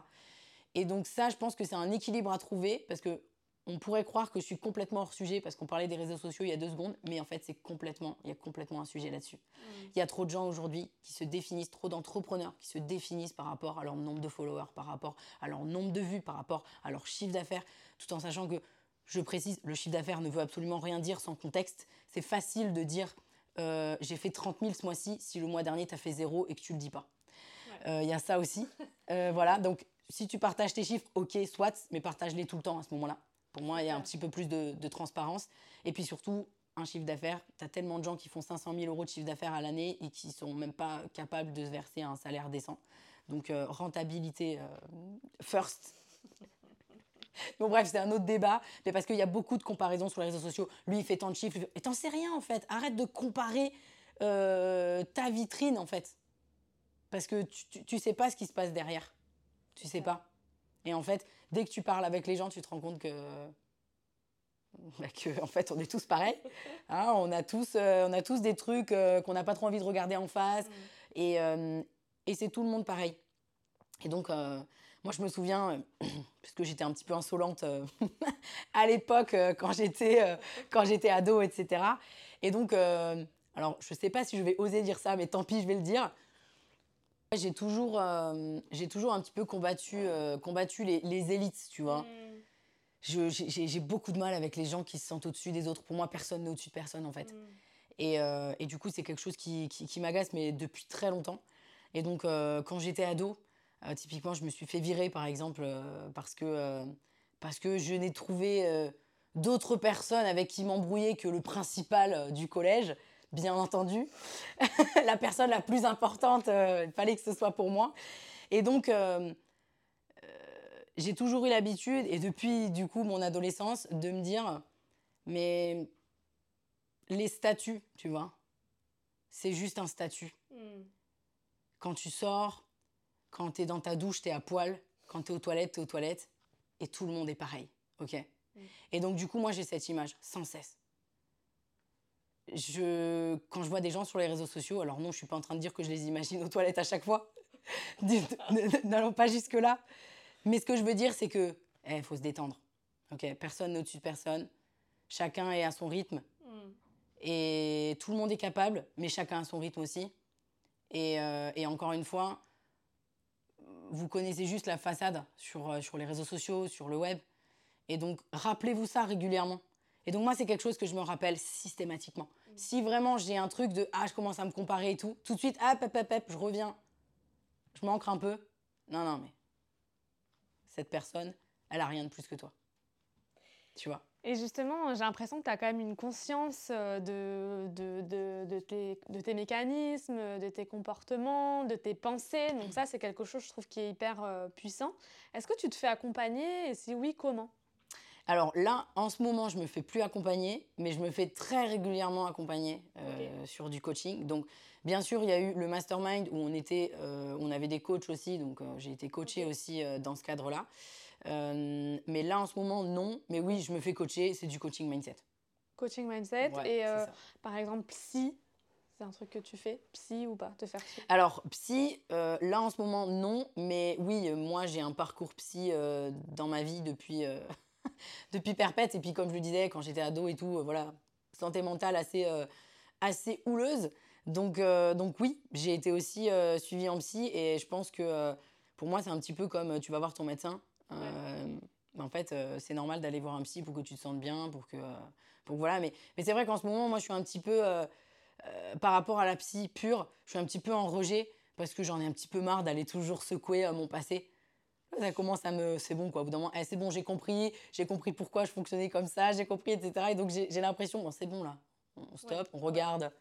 Et donc ça, je pense que c'est un équilibre à trouver parce que on pourrait croire que je suis complètement hors sujet parce qu'on parlait des réseaux sociaux il y a deux secondes, mais en fait, c'est complètement, il y a complètement un sujet là-dessus. Mmh. Il y a trop de gens aujourd'hui qui se définissent, trop d'entrepreneurs qui se définissent par rapport à leur nombre de followers, par rapport à leur nombre de vues, par rapport à leur chiffre d'affaires, tout en sachant que je précise, le chiffre d'affaires ne veut absolument rien dire sans contexte. C'est facile de dire euh, j'ai fait 30 000 ce mois-ci si le mois dernier tu as fait zéro et que tu le dis pas. Il euh, y a ça aussi. Euh, voilà, donc si tu partages tes chiffres, ok, soit, mais partage-les tout le temps à ce moment-là. Pour moi, il y a un petit peu plus de, de transparence. Et puis surtout, un chiffre d'affaires, tu as tellement de gens qui font 500 000 euros de chiffre d'affaires à l'année et qui sont même pas capables de se verser un salaire décent. Donc rentabilité first Bon, bref, c'est un autre débat, mais parce qu'il y a beaucoup de comparaisons sur les réseaux sociaux. Lui, il fait tant de chiffres. Et t'en sais rien, en fait. Arrête de comparer euh, ta vitrine, en fait. Parce que tu, tu, sais pas ce qui se passe derrière. Tu sais pas. Et en fait, dès que tu parles avec les gens, tu te rends compte que. bah, que en fait on est tous pareils. Hein, on, a tous, on a tous des trucs qu'on n'a pas trop envie de regarder en face. Mm. Et, et c'est tout le monde pareil. Et donc, moi, je me souviens, puisque j'étais un petit peu insolente à l'époque quand j'étais quand j'étais ado, etc. Et donc, alors, je ne sais pas si je vais oser dire ça, mais tant pis, je vais le dire. J'ai toujours, euh, j'ai toujours un petit peu combattu, euh, combattu les, les, élites, tu vois. Mm. J'ai beaucoup de mal avec les gens qui se sentent au-dessus des autres. Pour moi, personne n'est au-dessus de personne, en fait. Mm. Et, euh, et, du coup, c'est quelque chose qui, qui, qui m'agace, mais depuis très longtemps. Et donc, quand j'étais ado, typiquement, je me suis fait virer, par exemple, parce, que, parce que je n'ai trouvé d'autres personnes avec qui m'embrouiller que le principal du collège bien entendu. la personne la plus importante, euh, il fallait que ce soit pour moi. Et donc, euh, euh, j'ai toujours eu l'habitude, et depuis du coup mon adolescence, de me dire, mais les statuts, tu vois, c'est juste un statut. Hmm. Quand tu sors, quand tu es dans ta douche, tu es à poil. Quand tu es aux toilettes, tu es aux toilettes. Et tout le monde est pareil. OK? Hmm. Et donc, du coup, moi, j'ai cette image sans cesse je, quand je vois des gens sur les réseaux sociaux, alors non, je suis pas en train de dire que je les imagine aux toilettes à chaque fois. N'allons pas jusque-là. Mais ce que je veux dire, c'est que il eh, faut se détendre. Ok, personne n'est au-dessus de personne. Chacun est à son rythme. Mm. Et tout le monde est capable, mais chacun a son rythme aussi. Et, euh, et, encore une fois, vous connaissez juste la façade sur, euh, sur les réseaux sociaux, sur le web. Et donc, rappelez-vous ça régulièrement. Et donc, moi, c'est quelque chose que je me rappelle systématiquement. Mm. Si vraiment j'ai un truc de ah, je commence à me comparer et tout, tout de suite, ah, pep, pep, je reviens. Je m'ancre un peu. Non, non, mais cette personne, elle a rien de plus que toi. Tu vois? Et justement, j'ai l'impression que tu as quand même une conscience euh, de, de, de, de, tes, de tes mécanismes, de tes comportements, de tes pensées. Donc ça, c'est quelque chose, je trouve, qui est hyper euh, puissant. Est-ce que tu te fais accompagner Et si oui, comment? Alors là, en ce moment, je me fais plus accompagner, mais je me fais très régulièrement accompagner euh, sur du coaching. Donc, bien sûr, il y a eu le mastermind où on était, euh, on avait des coachs aussi, donc euh, j'ai été coachée aussi dans ce cadre-là. Mais là, en ce moment, non. Mais oui, je me fais coacher. C'est du coaching mindset. Coaching mindset et par exemple psy. C'est un truc que tu fais, psy ou pas, te faire psy Alors, psy, là en ce moment, non, mais oui, moi j'ai un parcours psy dans ma vie depuis, depuis perpète. Et puis, comme je le disais, quand j'étais ado et tout, euh, voilà, santé mentale assez, euh, assez houleuse. Donc, euh, donc oui, j'ai été aussi suivie en psy et je pense que pour moi, c'est un petit peu comme tu vas voir ton médecin. En fait, c'est normal d'aller voir un psy pour que tu te sentes bien, pour que, pour voilà. Mais, mais c'est vrai qu'en ce moment, moi, je suis un petit peu, par rapport à la psy pure, je suis un petit peu en rejet parce que j'en ai un petit peu marre d'aller toujours secouer mon passé ça commence à me. C'est bon, quoi. Au bout d'un moment, eh, c'est bon, j'ai compris, j'ai compris pourquoi je fonctionnais comme ça, j'ai compris, etc. Et donc, j'ai l'impression, bon, c'est bon, là, on stoppe, on regarde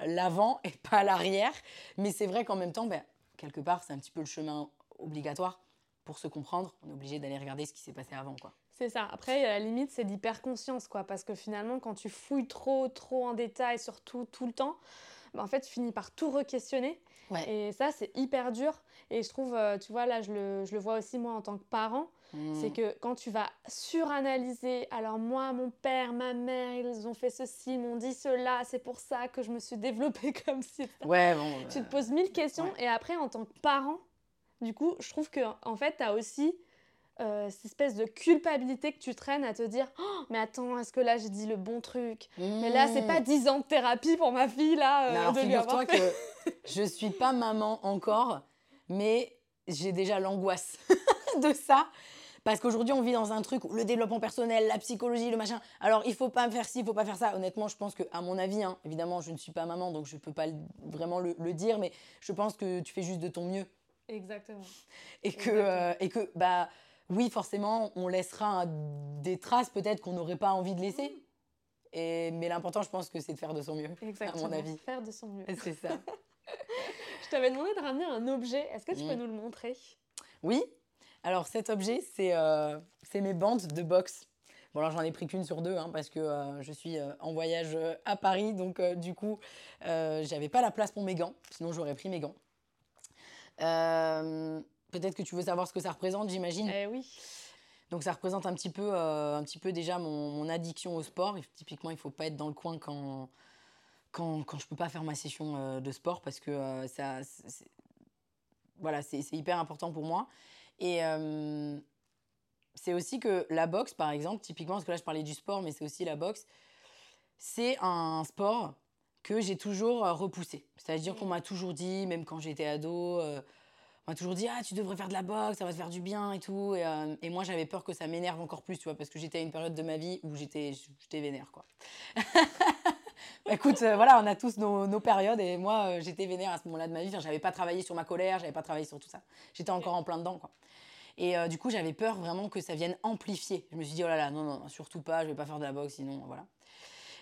l'avant et pas l'arrière. Mais c'est vrai qu'en même temps, ben, quelque part, c'est un petit peu le chemin obligatoire. Pour se comprendre, on est obligé d'aller regarder ce qui s'est passé avant, quoi. C'est ça. Après, à la limite, c'est d'hyperconscience, quoi. Parce que finalement, quand tu fouilles trop, trop en détail, surtout tout le temps, ben, en fait, tu finis par tout re-questionner. Et ça, c'est hyper dur. Et je trouve, euh, tu vois, là, je le, je le, vois aussi moi en tant que parent. Hmm. C'est que quand tu vas suranalyser, alors moi, mon père, ma mère, ils ont fait ceci, m'ont dit cela, c'est pour ça que je me suis développée comme si. Ouais, bon. Tu te poses mille questions. Et après, en tant que parent, du coup, je trouve que en fait, tu as aussi euh, cette espèce de culpabilité que tu traînes à te dire oh, mais attends est-ce que là j'ai dit le bon truc? Mais là c'est pas 10 ans de thérapie pour ma fille là euh, alors figure-toi que je suis pas maman encore mais j'ai déjà l'angoisse de ça. Parce qu'aujourd'hui on vit dans un truc où le développement personnel la psychologie le machin. Alors il faut pas faire ci il faut pas faire ça. Honnêtement je pense que à mon avis hein, évidemment je ne suis pas maman donc je peux pas vraiment le, dire mais je pense que tu fais juste de ton mieux exactement et que euh, et que bah oui, forcément, on laissera des traces peut-être qu'on n'aurait pas envie de laisser. Et, mais l'important, je pense que c'est de faire de son mieux, Exactement. à mon avis. Faire de son mieux. C'est ça. je t'avais demandé de ramener un objet. Est-ce que tu peux mm. nous le montrer? Oui. Alors cet objet, euh, c'est mes bandes de boxe. Bon, alors j'en ai pris qu'une sur deux hein, parce que euh, je suis euh, en voyage à Paris, donc du coup, j'avais pas la place pour mes gants, sinon j'aurais pris mes gants. Peut-être que tu veux savoir ce que ça représente, j'imagine. Eh oui. Donc ça représente un petit peu, euh, un petit peu déjà mon, mon addiction au sport. Et typiquement, il ne faut pas être dans le coin quand, quand, quand je ne peux pas faire ma session euh, de sport parce que euh, ça, c'est- voilà, c'est c'est hyper important pour moi. Et euh, c'est aussi que la boxe, par exemple, typiquement, parce que là je parlais du sport, mais c'est aussi la boxe, c'est un sport que j'ai toujours euh, repoussé. C'est-à-dire qu'on m'a toujours dit, même quand j'étais ado, euh, on m'a toujours dit Ah, tu devrais faire de la boxe, ça va te faire du bien et tout. Et, euh, et moi, j'avais peur que ça m'énerve encore plus, tu vois, parce que j'étais à une période de ma vie où j'étais vénère, quoi. Bah, écoute, euh, voilà, on a tous nos, nos périodes et moi, j'étais vénère à ce moment-là de ma vie. Enfin, j'avais pas travaillé sur ma colère, j'avais pas travaillé sur tout ça. J'étais encore en plein dedans, quoi. Et du coup, j'avais peur vraiment que ça vienne amplifier. Je me suis dit, oh là là, non, non, surtout pas, je vais pas faire de la boxe, sinon, voilà.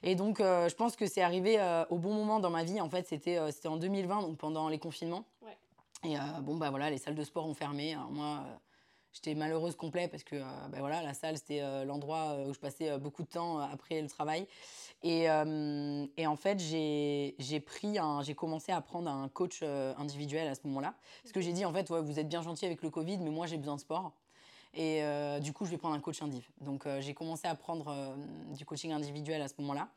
Et donc, euh, je pense que c'est arrivé euh, au bon moment dans ma vie. En fait, c'était euh, c'était en 2020, donc pendant les confinements. Ouais. Et euh, bon, bah voilà, les salles de sport ont fermé. Alors moi, j'étais malheureuse complet parce que, bah voilà, la salle, c'était l'endroit où je passais beaucoup de temps après le travail. Et, et en fait, j'ai pris un, j'ai commencé à prendre un coach individuel à ce moment-là. Parce que j'ai dit, en fait, ouais, vous êtes bien gentil avec le Covid, mais moi, j'ai besoin de sport. Et euh, du coup, je vais prendre un coach indiv. Donc, euh, j'ai commencé à prendre euh, du coaching individuel à ce moment-là.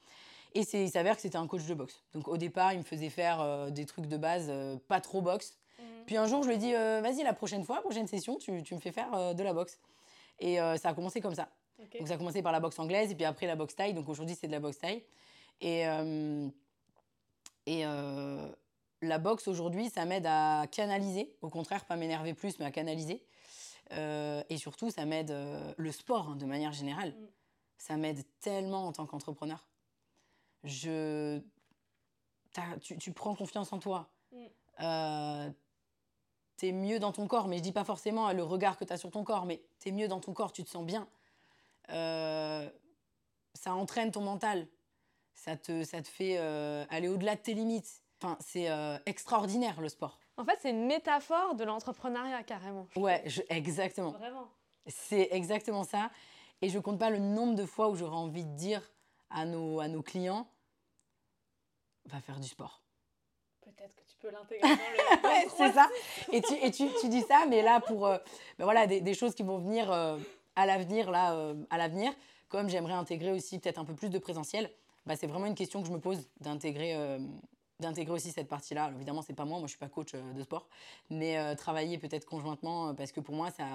Et il s'avère que c'était un coach de boxe. Donc, au départ, il me faisait faire des trucs de base, pas trop boxe. Puis un jour, je lui ai dit, vas-y, la prochaine fois, prochaine session, tu, tu me fais faire de la boxe. Et ça a commencé comme ça. Donc ça a commencé par la boxe anglaise et puis après la boxe thaï. Donc aujourd'hui c'est de la boxe thaï. Et, et la boxe aujourd'hui ça m'aide à canaliser. Au contraire, pas m'énerver plus mais à canaliser. Euh, et surtout ça m'aide, euh, le sport hein, de manière générale, Mm. ça m'aide tellement en tant qu'entrepreneur. Je... Tu, tu prends confiance en toi. Mm. Euh, t'es mieux dans ton corps, mais je dis pas forcément le regard que tu as sur ton corps, mais t'es mieux dans ton corps, tu te sens bien. Euh, ça entraîne ton mental, ça te, ça te fait euh, aller au-delà de tes limites. Enfin, c'est euh, extraordinaire le sport. En fait, c'est une métaphore de l'entrepreneuriat carrément. Ouais, je- exactement. Vraiment. C'est exactement ça. Et je compte pas le nombre de fois où j'aurais envie de dire à nos, à nos clients va faire du sport. Peut-être que tu peux l'intégrer dans le. c'est ça. Et, tu, et tu, tu dis ça, mais là, pour euh, ben voilà, des, des choses qui vont venir euh, à l'avenir, là, euh, à l'avenir, comme j'aimerais intégrer aussi peut-être un peu plus de présentiel, bah, c'est vraiment une question que je me pose d'intégrer d'intégrer aussi cette partie-là. Alors, évidemment, c'est pas moi, moi je suis pas coach euh, de sport, mais euh, travailler peut-être conjointement, euh, parce que pour moi, ça,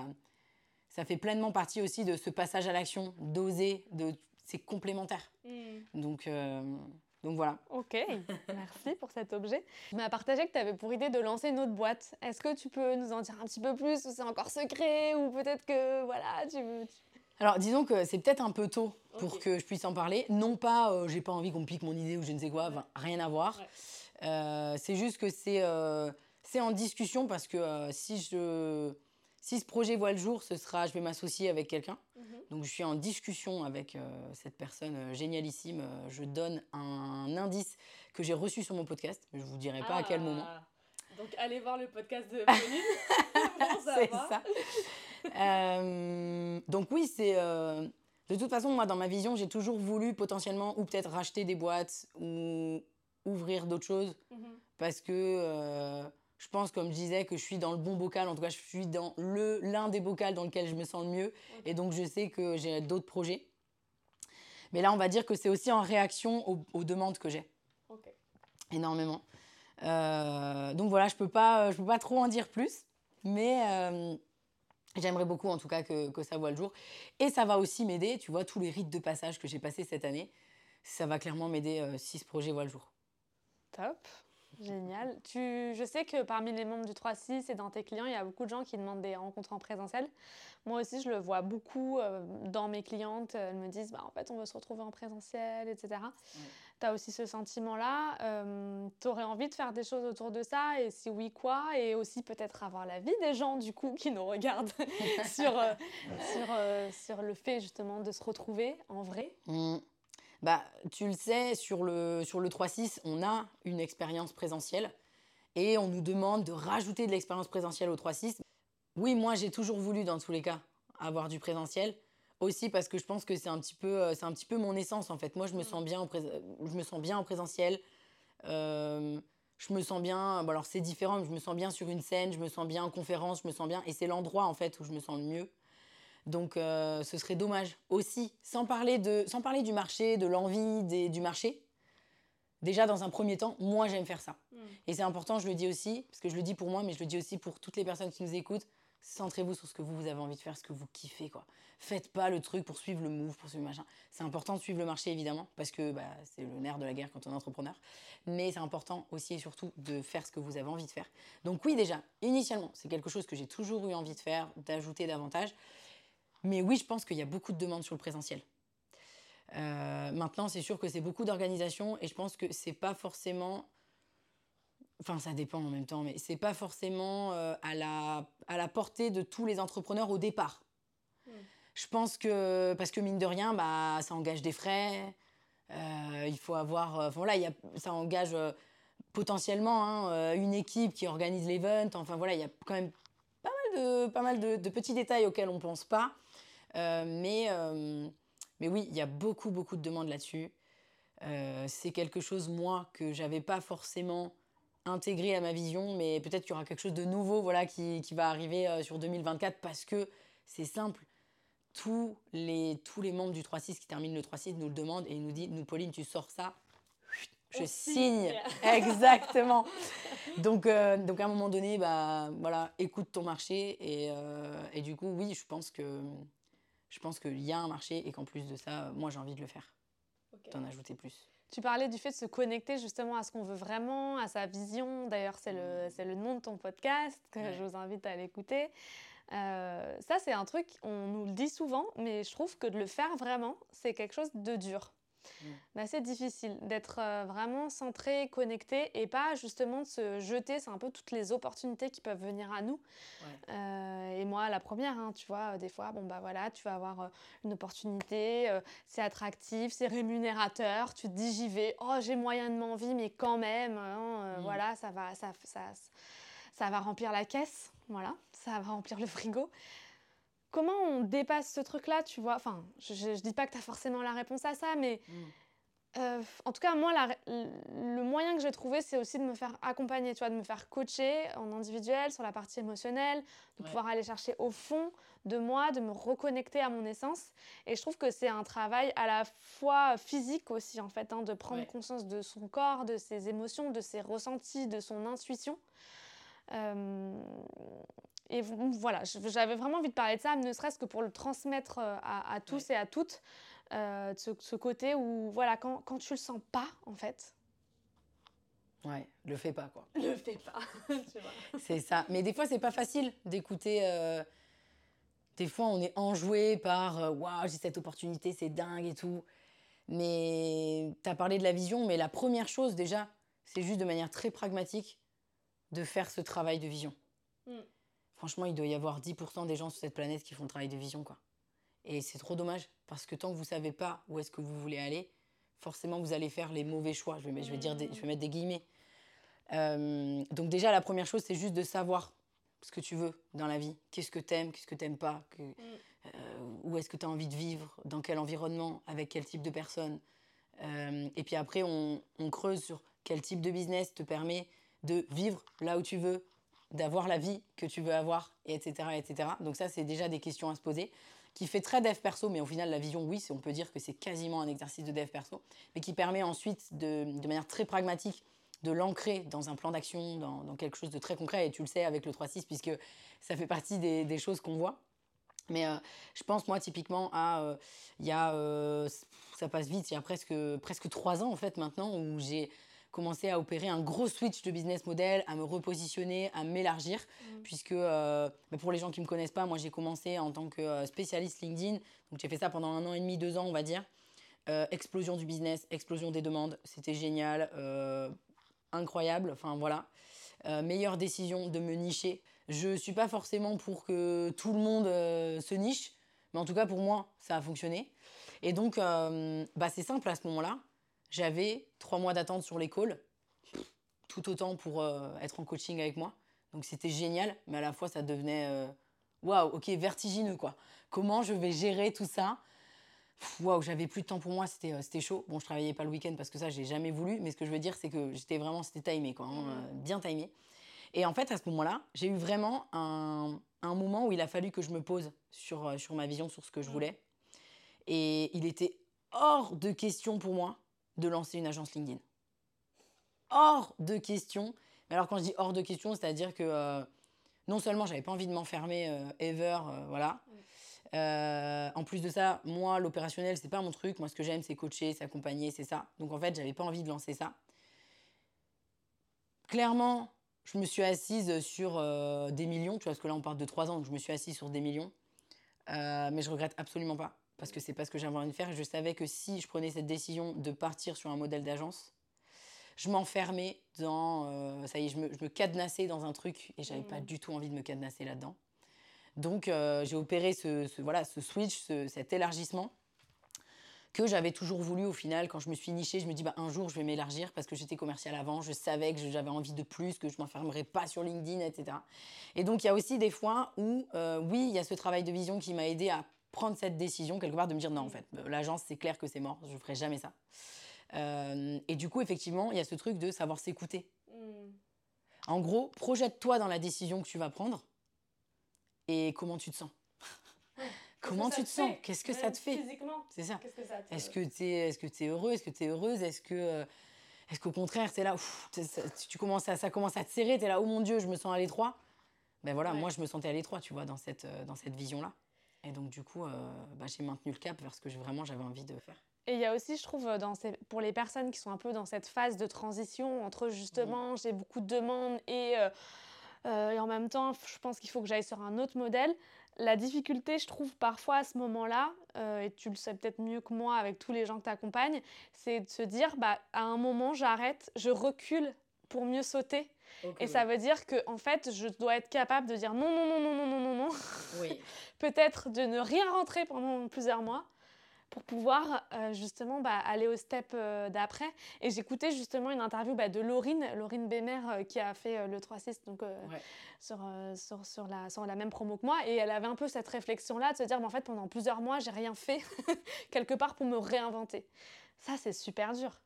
ça fait pleinement partie aussi de ce passage à l'action, d'oser, de, c'est complémentaire. Hmm. Donc, euh, donc voilà. Ok, merci pour cet objet. Tu m'as partagé que tu avais pour idée de lancer une autre boîte. Est-ce que tu peux nous en dire un petit peu plus? Ou c'est encore secret ou peut-être que voilà, tu veux. tu- Alors, disons que c'est peut-être un peu tôt pour que je puisse en parler. Non pas, euh, j'ai pas envie qu'on me pique mon idée ou je ne sais quoi, enfin, rien à voir. Ouais. Euh, c'est juste que c'est euh, c'est en discussion parce que si, je, si ce projet voit le jour, ce sera, je vais m'associer avec quelqu'un. Donc, je suis en discussion avec cette personne génialissime. Je donne un indice que j'ai reçu sur mon podcast. Je vous dirai pas à quel moment. Ah, Donc allez voir le podcast de Pauline c'est ça. Euh, donc oui, c'est... euh, de toute façon, moi, dans ma vision, j'ai toujours voulu potentiellement ou peut-être racheter des boîtes ou ouvrir d'autres choses Mhm. parce que euh, je pense, comme je disais, que je suis dans le bon bocal. En tout cas, je suis dans l'un des bocals dans lequel je me sens le mieux. Et donc, je sais que j'ai d'autres projets. Mais là, on va dire que c'est aussi en réaction aux, aux demandes que j'ai Ok. énormément. Euh, donc voilà, je peux pas, je peux pas trop en dire plus, mais euh, j'aimerais beaucoup en tout cas que, que ça voit le jour. Et ça va aussi m'aider, tu vois, tous les rites de passage que j'ai passés cette année, ça va clairement m'aider euh, si ce projet voit le jour. Top. Génial. Tu, je sais que parmi les membres du 3-6 et dans tes clients, il y a beaucoup de gens qui demandent des rencontres en présentiel. Moi aussi, je le vois beaucoup euh, dans mes clientes. Elles me disent, bah, en fait, on veut se retrouver en présentiel, etc. Tu as aussi ce sentiment-là. tu aurais envie de faire des choses autour de ça Et si oui, quoi? Et aussi peut-être avoir l'avis des gens, du coup, qui nous regardent sur, euh, sur, euh, sur le fait, justement, de se retrouver en vrai. Mm. Bah, tu le sais, sur le, sur le 3-6, on a une expérience présentielle et on nous demande de rajouter de l'expérience présentielle au 3-6. Oui, moi, j'ai toujours voulu, dans tous les cas, avoir du présentiel. Aussi parce que je pense que c'est un, petit peu, euh, c'est un petit peu mon essence, en fait. Moi, je me sens bien en, je me sens bien en présentiel. Euh, je me sens bien, bon, alors c'est différent, mais je me sens bien sur une scène, je me sens bien en conférence, je me sens bien. Et c'est l'endroit, en fait, où je me sens le mieux. Donc, euh, ce serait dommage aussi, sans parler, de, sans parler du marché, de l'envie du marché. Déjà, dans un premier temps, moi, j'aime faire ça. Mm. Et c'est important, je le dis aussi, parce que je le dis pour moi, mais je le dis aussi pour toutes les personnes qui nous écoutent. Centrez-vous sur ce que vous, vous avez envie de faire, ce que vous kiffez, quoi. Faites pas le truc pour suivre le move, pour suivre le machin. C'est important de suivre le marché, évidemment, parce que bah, c'est le nerf de la guerre quand on est entrepreneur. Mais c'est important aussi et surtout de faire ce que vous avez envie de faire. Donc oui, déjà, initialement, c'est quelque chose que j'ai toujours eu envie de faire, d'ajouter davantage. Mais oui, je pense qu'il y a beaucoup de demandes sur le présentiel. Euh, maintenant, c'est sûr que c'est beaucoup d'organisation et je pense que c'est pas forcément. Enfin, ça dépend en même temps, mais c'est pas forcément euh, à, la, à la portée de tous les entrepreneurs au départ. Hmm. Je pense que, parce que mine de rien, bah, ça engage des frais. Euh, il faut avoir. voilà, y a, ça engage potentiellement hein, une équipe qui organise l'event. Enfin, voilà, il y a quand même pas mal de, pas mal de, de petits détails auxquels on pense pas. mais mais oui, il y a beaucoup, beaucoup de demandes là-dessus. Euh, c'est quelque chose, moi, que j'avais pas forcément intégré à ma vision, mais peut-être qu'il y aura quelque chose de nouveau voilà, qui, qui va arriver euh, sur 2024 parce que c'est simple. Tous les, tous les membres du 3-6 qui terminent le 3-6 nous le demandent et ils nous disent Nous, Pauline, tu sors ça, je signe. Exactement. donc, euh, donc, à un moment donné, bah, voilà, écoute ton marché. Et, et du coup, oui, je pense que je pense qu'il y a un marché et qu'en plus de ça, moi j'ai envie de le faire, d'en ajouter plus. Tu parlais du fait de se connecter justement à ce qu'on veut vraiment, à sa vision. D'ailleurs, c'est le, mmh. le nom de ton podcast que je vous invite à l'écouter. Euh, ça, c'est un truc, on nous le dit souvent, mais je trouve que de le faire vraiment, c'est quelque chose de dur. Mm. C'est difficile d'être euh, vraiment centré, connecté et pas justement de se jeter. C'est un peu toutes les opportunités qui peuvent venir à nous. Euh, et moi, la première, hein, tu vois, des fois, bon, bah voilà, tu vas avoir euh, une opportunité, c'est attractif, c'est rémunérateur, tu te dis j'y vais, oh, j'ai moyennement envie, mais quand même, hein, mm. voilà, ça va, ça, ça, ça va remplir la caisse, voilà, ça va remplir le frigo. Comment on dépasse ce truc-là, tu vois? Enfin, je, ne dis pas que tu as forcément la réponse à ça, mais mm. euh, en tout cas, moi, le moyen que j'ai trouvé, c'est aussi de me faire accompagner, tu vois, de me faire coacher en individuel sur la partie émotionnelle, de pouvoir aller chercher au fond de moi, de me reconnecter à mon essence. Et je trouve que c'est un travail à la fois physique aussi, en fait, hein, de prendre conscience de son corps, de ses émotions, de ses ressentis, de son intuition. Euh, et voilà, j'avais vraiment envie de parler de ça, ne serait-ce que pour le transmettre euh, à, tous et à toutes, euh, ce, côté où, voilà, quand, quand tu le sens pas, en fait. Ouais, le fais pas, quoi. Le fais pas, C'est ça. Mais des fois, c'est pas facile d'écouter. Euh, des fois, on est enjoué par Waouh, j'ai cette opportunité, c'est dingue et tout. Mais tu as parlé de la vision, mais la première chose, déjà, c'est juste de manière très pragmatique de faire ce travail de vision. Mm franchement, il doit y avoir 10% des gens sur cette planète qui font le travail de vision, quoi. Et c'est trop dommage, parce que tant que vous savez pas où est-ce que vous voulez aller, forcément, vous allez faire les mauvais choix. Je vais, je vais, dire je vais mettre des guillemets. Euh, donc déjà, la première chose, c'est juste de savoir ce que tu veux dans la vie. Qu'est-ce que tu aimes, qu'est-ce que tu n'aimes pas, que, mm. euh, où est-ce que tu as envie de vivre, dans quel environnement, avec quel type de personne. Euh, et puis après, on, on, creuse sur quel type de business te permet de vivre là où tu veux, d'avoir la vie que tu veux avoir, et etc., etc. Donc ça, c'est déjà des questions à se poser, qui fait très dev perso, mais au final, la vision, oui, on peut dire que c'est quasiment un exercice de dev perso, mais qui permet ensuite, de, de manière très pragmatique, de l'ancrer dans un plan d'action, dans, quelque chose de très concret, et tu le sais avec le 3-6, puisque ça fait partie des, choses qu'on voit. Mais euh, je pense, moi, typiquement, à. Euh, il y a. Euh, ça passe vite, il y a presque, presque trois ans, en fait, maintenant, où j'ai commencé à opérer un gros switch de business model, à me repositionner, à m'élargir, mm. puisque euh, bah, pour les gens qui ne me connaissent pas, moi j'ai commencé en tant que euh, spécialiste LinkedIn, donc j'ai fait ça pendant un an et demi, deux ans on va dire. Euh, explosion du business, explosion des demandes, c'était génial, incroyable, enfin voilà. meilleure décision de me nicher. Je ne suis pas forcément pour que tout le monde se niche, mais en tout cas pour moi ça a fonctionné. Et donc bah, c'est simple à ce moment-là, j'avais trois mois d'attente sur les calls, tout autant pour euh, être en coaching avec moi. Donc c'était génial, mais à la fois ça devenait euh, waouh, ok, vertigineux quoi. Comment je vais gérer tout ça? Waouh, j'avais plus de temps pour moi, c'était euh, c'était chaud. Bon, je travaillais pas le week-end parce que ça j'ai jamais voulu, mais ce que je veux dire c'est que j'étais vraiment, c'était timé quoi, hein, bien timé. Et en fait à ce moment-là, j'ai eu vraiment un, un moment où il a fallu que je me pose sur, euh, sur ma vision, sur ce que je Mm. voulais. Et il était hors de question pour moi de lancer une agence LinkedIn. Hors de question. Mais alors quand je dis hors de question, c'est-à-dire que euh, non seulement j'avais pas envie de m'enfermer euh, ever, euh, voilà. En plus de ça, moi l'opérationnel c'est pas mon truc. Moi ce que j'aime c'est coacher, c'est accompagner, c'est ça. Donc en fait j'avais pas envie de lancer ça. Clairement, je me suis assise sur des millions, tu vois, parce que là on parle de trois ans, donc je me suis assise sur des millions. Mais je regrette absolument pas, parce que c'est pas ce que j'avais envie de faire. Je savais que si je prenais cette décision de partir sur un modèle d'agence, je m'enfermais dans. euh, ça y est, je me, je me cadenassais dans un truc et j'avais pas Mhm. du tout envie de me cadenasser là-dedans. Donc euh, j'ai opéré ce, ce- voilà, ce switch, ce- cet élargissement que j'avais toujours voulu au final. Quand je me suis nichée, je me dis bah, un jour je vais m'élargir parce que j'étais commerciale avant, je savais que j'avais envie de plus, que je m'enfermerais pas sur LinkedIn, etc. Et donc il y a aussi des fois où, euh, oui, il y a ce travail de vision qui m'a aidé à prendre cette décision quelque part de me dire non en fait, euh, l'agence c'est clair que c'est mort, je ferai jamais ça. Euh, et du coup effectivement il y a ce truc de savoir s'écouter. Mm. En gros, projette-toi dans la décision que tu vas prendre et comment tu te sens. comment tu te sens Qu'est-ce que ça te fait Physiquement, C'est ça. Est-ce que tu es, est-ce que es heureux Est-ce que tu es heureuse Est-ce que euh, est-ce qu'au contraire, tu es là, ouf, ça, tu commences à, ça commence à te serrer, tu es là, oh mon Dieu, je me sens à l'étroit Ben voilà, Ouais. moi je me sentais à l'étroit, tu vois, dans cette, dans cette vision-là. Et donc du coup, euh, bah, j'ai maintenu le cap vers ce que vraiment j'avais envie de faire. Et il y a aussi, je trouve, dans ces- pour les personnes qui sont un peu dans cette phase de transition entre justement, j'ai beaucoup de demandes et, euh, euh, et en même temps, je pense qu'il faut que j'aille sur un autre modèle. La difficulté, je trouve, parfois à ce moment-là, euh, et tu le sais peut-être mieux que moi avec tous les gens que tu accompagnes, c'est de se dire, bah, à un moment, j'arrête, je recule pour mieux sauter. Et ça veut dire que, en fait, je dois être capable de dire non, non, non, non, non, non, non, non. Oui. peut-être de ne rien rentrer pendant plusieurs mois pour pouvoir euh, justement bah, aller au step euh, d'après. Et j'écoutais justement une interview bah, de Laurine, Laurine Bémer, euh, qui a fait le 3-6 donc, Ouais. sur, sur, sur, la, sur la même promo que moi. Et elle avait un peu cette réflexion-là de se dire, mais en fait, pendant plusieurs mois, j'ai rien fait quelque part pour me réinventer. Ça, c'est super dur.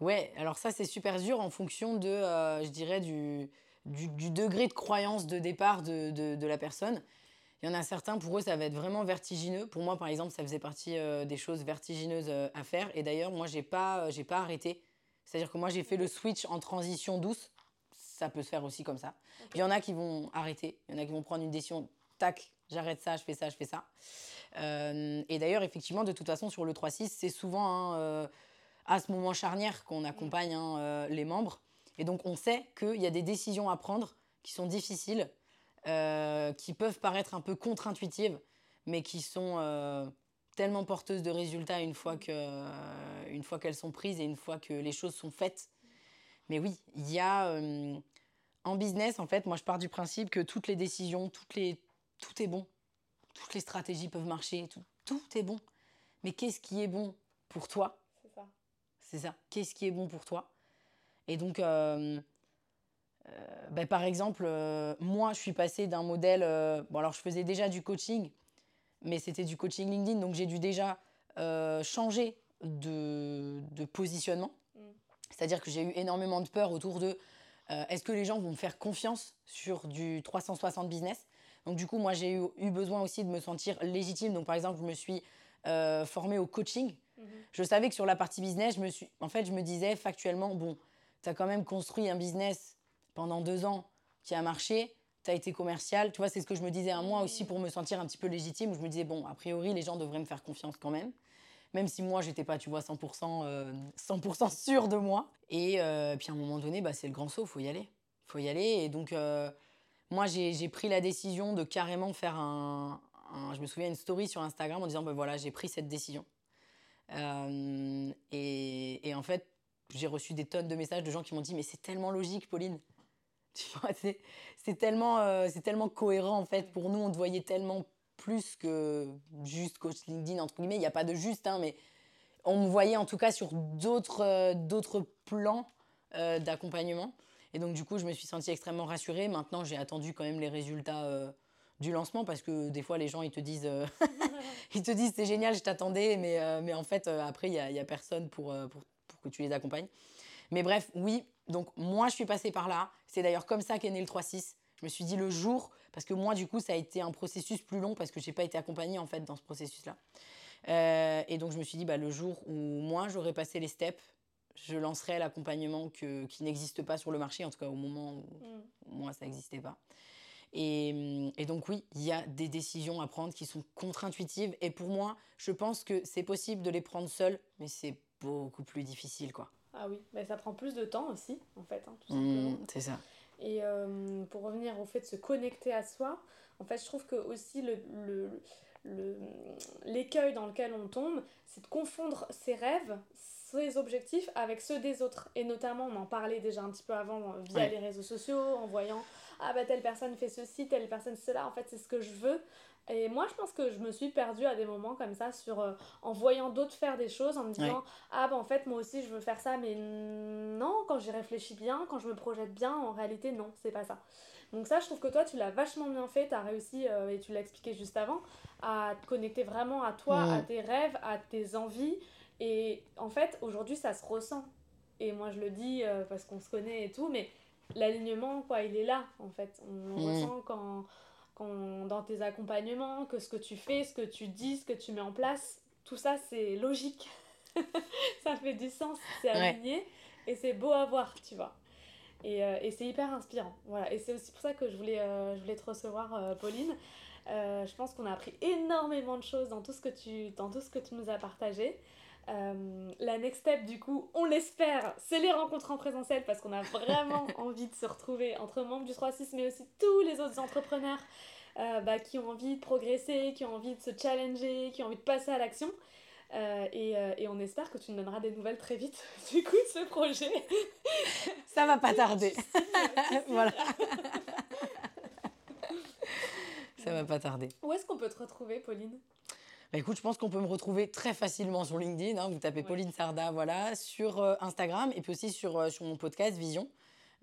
Ouais, alors ça c'est super dur en fonction de, euh, je dirais, du, du, du degré de croyance de départ de, de, de la personne. Il y en a certains, pour eux, ça va être vraiment vertigineux. Pour moi, par exemple, ça faisait partie euh, des choses vertigineuses euh, à faire. Et d'ailleurs, moi, j'ai pas, j'ai pas arrêté. C'est-à-dire que moi, j'ai fait le switch en transition douce. Ça peut se faire aussi comme ça. Il y en a qui vont arrêter. Il y en a qui vont prendre une décision. Tac, j'arrête ça, je fais ça, je fais ça. Euh, et d'ailleurs, effectivement, de toute façon, sur le 3-6, c'est souvent hein, à ce moment charnière qu'on accompagne hein, euh, les membres. Et donc, on sait qu'il y a des décisions à prendre qui sont difficiles, euh, qui peuvent paraître un peu contre-intuitives, mais qui sont euh, tellement porteuses de résultats une fois que, une fois qu'elles sont prises et une fois que les choses sont faites. Mais oui, il y a en business, en fait, moi je pars du principe que toutes les décisions, toutes les, tout est bon, toutes les stratégies peuvent marcher, tout, tout est bon. Mais qu'est-ce qui est bon pour toi. C'est ça. Qu'est-ce qui est bon pour toi? Et donc, euh, euh, ben, par exemple, euh, moi, je suis passée d'un modèle. bon, alors, je faisais déjà du coaching, mais c'était du coaching LinkedIn, donc j'ai dû déjà changer de, de positionnement. Mm. C'est-à-dire que j'ai eu énormément de peur autour de est-ce que les gens vont me faire confiance sur du 360 business? Donc, du coup, moi, j'ai eu, eu besoin aussi de me sentir légitime. Donc, par exemple, je me suis formée au coaching Mhm. je savais que sur la partie business, je me en fait, je me disais factuellement, bon, tu as quand même construit un business pendant deux ans qui a marché, tu as été commercial, tu vois, c'est ce que je me disais à moi aussi pour me sentir un petit peu légitime, je me disais, bon, a priori, les gens devraient me faire confiance quand même, même si moi, j'étais pas, tu vois, 100%, euh, 100 sûre de moi. Et euh, puis à un moment donné, bah, c'est le grand saut, faut y aller. faut y aller. Et donc, euh, moi, j'ai pris la décision de carrément faire un, un- Je me souviens une story sur Instagram en disant, ben voilà, j'ai pris cette décision. Euh, et, en fait, j'ai reçu des tonnes de messages de gens qui m'ont dit Mais c'est tellement logique, Pauline. C'est tellement, euh, tellement cohérent en fait. Pour nous, on te voyait tellement plus que juste coach LinkedIn, entre guillemets. Il n'y a pas de juste, hein, mais on me voyait en tout cas sur d'autres euh, plans euh, d'accompagnement. Et donc, du coup, je me suis sentie extrêmement rassurée. Maintenant, j'ai attendu quand même les résultats euh, du lancement parce que des fois, les gens, ils te disent, euh, ils te disent c'est génial, je t'attendais, mais, euh, mais en fait, euh, après, il n'y a, y a personne pour, pour, pour que tu les accompagnes. Mais bref, oui, donc moi, je suis passée par là. C'est d'ailleurs comme ça qu'est né le 3-6. Je me suis dit le jour, Parce que moi, du coup, ça a été un processus plus long parce que j'ai pas été accompagnée en fait dans ce processus-là. Euh, et donc, je me suis dit, bah, le jour où moi, j'aurais passé les steps, je lancerai l'accompagnement qui n'existe pas sur le marché, en tout cas au moment où mm. moi, ça n'existait pas. Et, et, donc oui, il y a des décisions à prendre qui sont contre-intuitives. Et pour moi, je pense que c'est possible de les prendre seul, mais c'est beaucoup plus difficile, quoi. Ah oui, mais ça prend plus de temps aussi, en fait, hein, tout mmh, simplement. c'est ça. Et euh, pour revenir au fait de se connecter à soi, en fait, je trouve que aussi le, le, l'écueil dans lequel on tombe, c'est de confondre ses rêves, ses objectifs avec ceux des autres. Et notamment, on en parlait déjà un petit peu avant euh, via les réseaux sociaux, en voyant ah bah telle personne fait ceci, telle personne cela, en fait c'est ce que je veux. Et moi, je pense que je me suis perdue à des moments comme ça sur, euh, en voyant d'autres faire des choses, en me disant Ah, bah en fait, moi aussi, je veux faire ça, mais non, quand j'y réfléchis bien, quand je me projette bien, en réalité, non, c'est pas ça. Donc, ça, je trouve que toi, tu l'as vachement bien fait, tu as réussi, euh, et tu l'as expliqué juste avant, à te connecter vraiment à toi, à tes rêves, à tes envies. Et en fait, aujourd'hui, ça se ressent. Et moi, je le dis euh, parce qu'on se connaît et tout, mais l'alignement, quoi, il est là, en fait. On ressent quand dans tes accompagnements, que ce que tu fais, ce que tu dis, ce que tu mets en place, tout ça c'est logique. ça fait du sens, c'est aligné et c'est beau à voir, tu vois. Et, euh, et c'est hyper inspirant. Voilà. Et c'est aussi pour ça que je voulais, euh, je voulais te recevoir, euh, Pauline. je pense qu'on a appris énormément de choses dans tout ce que tu, dans tout ce que tu nous as partagé. Euh, la next step, du coup, on l'espère, c'est les rencontres en présentiel parce qu'on a vraiment envie de se retrouver entre membres du 3-6, mais aussi tous les autres entrepreneurs euh, bah, qui ont envie de progresser, qui ont envie de se challenger, qui ont envie de passer à l'action. Euh, et, et, on espère que tu nous donneras des nouvelles très vite du coup de ce projet. Ça va pas tarder. voilà. Ça va pas tarder. Où est-ce qu'on peut te retrouver, Pauline? Bah, écoute, je pense qu'on peut me retrouver très facilement sur LinkedIn. Hein. vous tapez Pauline Sarda, voilà, sur euh, Instagram et puis aussi sur, euh, sur mon podcast Vision.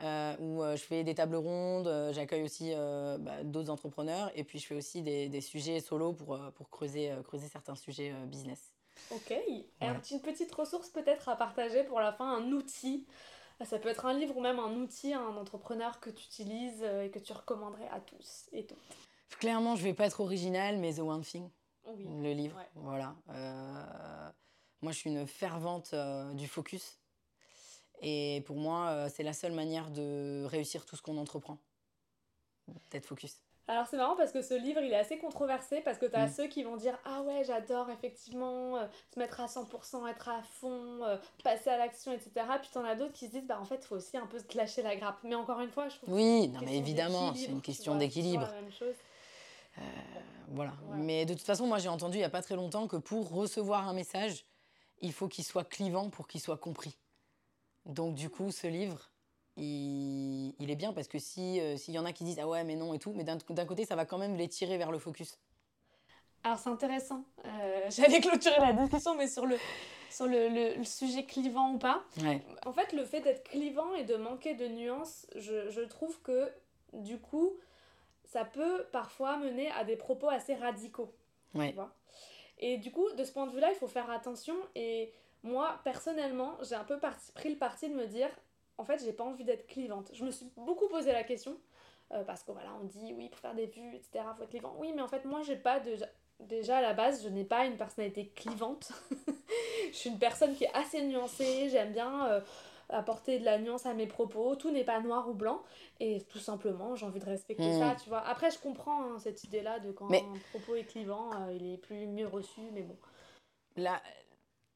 Euh, où je fais des tables rondes, j'accueille aussi bah, d'autres entrepreneurs et puis je fais aussi des, des sujets solo pour, pour creuser, creuser certains sujets business. Ok, une petite ressource peut-être à partager pour la fin, un outil. Ça peut être un livre ou même un outil, un entrepreneur que tu utilises et que tu recommanderais à tous et toutes. Clairement, je vais pas être original, mais The One Thing le livre. Voilà. Euh, moi, je suis une fervente euh, du focus. Et pour moi, euh, c'est la seule manière de réussir tout ce qu'on entreprend. D'être focus. Alors c'est marrant parce que ce livre il est assez controversé parce que tu as mm. ceux qui vont dire ah ouais j'adore effectivement se mettre à 100%, être à fond, passer à l'action etc. Puis tu en as d'autres qui se disent bah en fait il faut aussi un peu se lâcher la grappe. Mais encore une fois je trouve Oui, non mais évidemment c'est une question d'équilibre. Euh, voilà. Mais de toute façon, moi j'ai entendu il n'y a pas très longtemps que pour recevoir un message, il faut qu'il soit clivant pour qu'il soit compris. Donc du coup, ce livre, il, est bien parce que si euh, s'il y en a qui disent ah ouais mais non et tout, mais d'un côté ça va quand même les tirer vers le focus. Alors c'est intéressant. Euh, j'allais clôturer la discussion, mais sur le sur le, sujet clivant ou pas. En fait, le fait d'être clivant et de manquer de nuances, je, je trouve que du coup, ça peut parfois mener à des propos assez radicaux. et du coup, de ce point de vue-là, il faut faire attention. Et moi, personnellement, j'ai un peu pris le parti de me dire, en fait, j'ai pas envie d'être clivante. Je me suis beaucoup posé la question, euh, parce que voilà, on dit, oui, pour faire des vues, etc., faut être clivant. Oui, mais en fait, moi, j'ai pas de... Déjà, à la base, je n'ai pas une personnalité clivante. je suis une personne qui est assez nuancée, j'aime bien... Euh, apporter de la nuance à mes propos, tout n'est pas noir ou blanc, et tout simplement, j'ai envie de respecter ça, hmm. tu vois. Après, je comprends hein, cette idée-là de quand un propos est clivant, euh, il est plus mieux reçu, mais bon. La,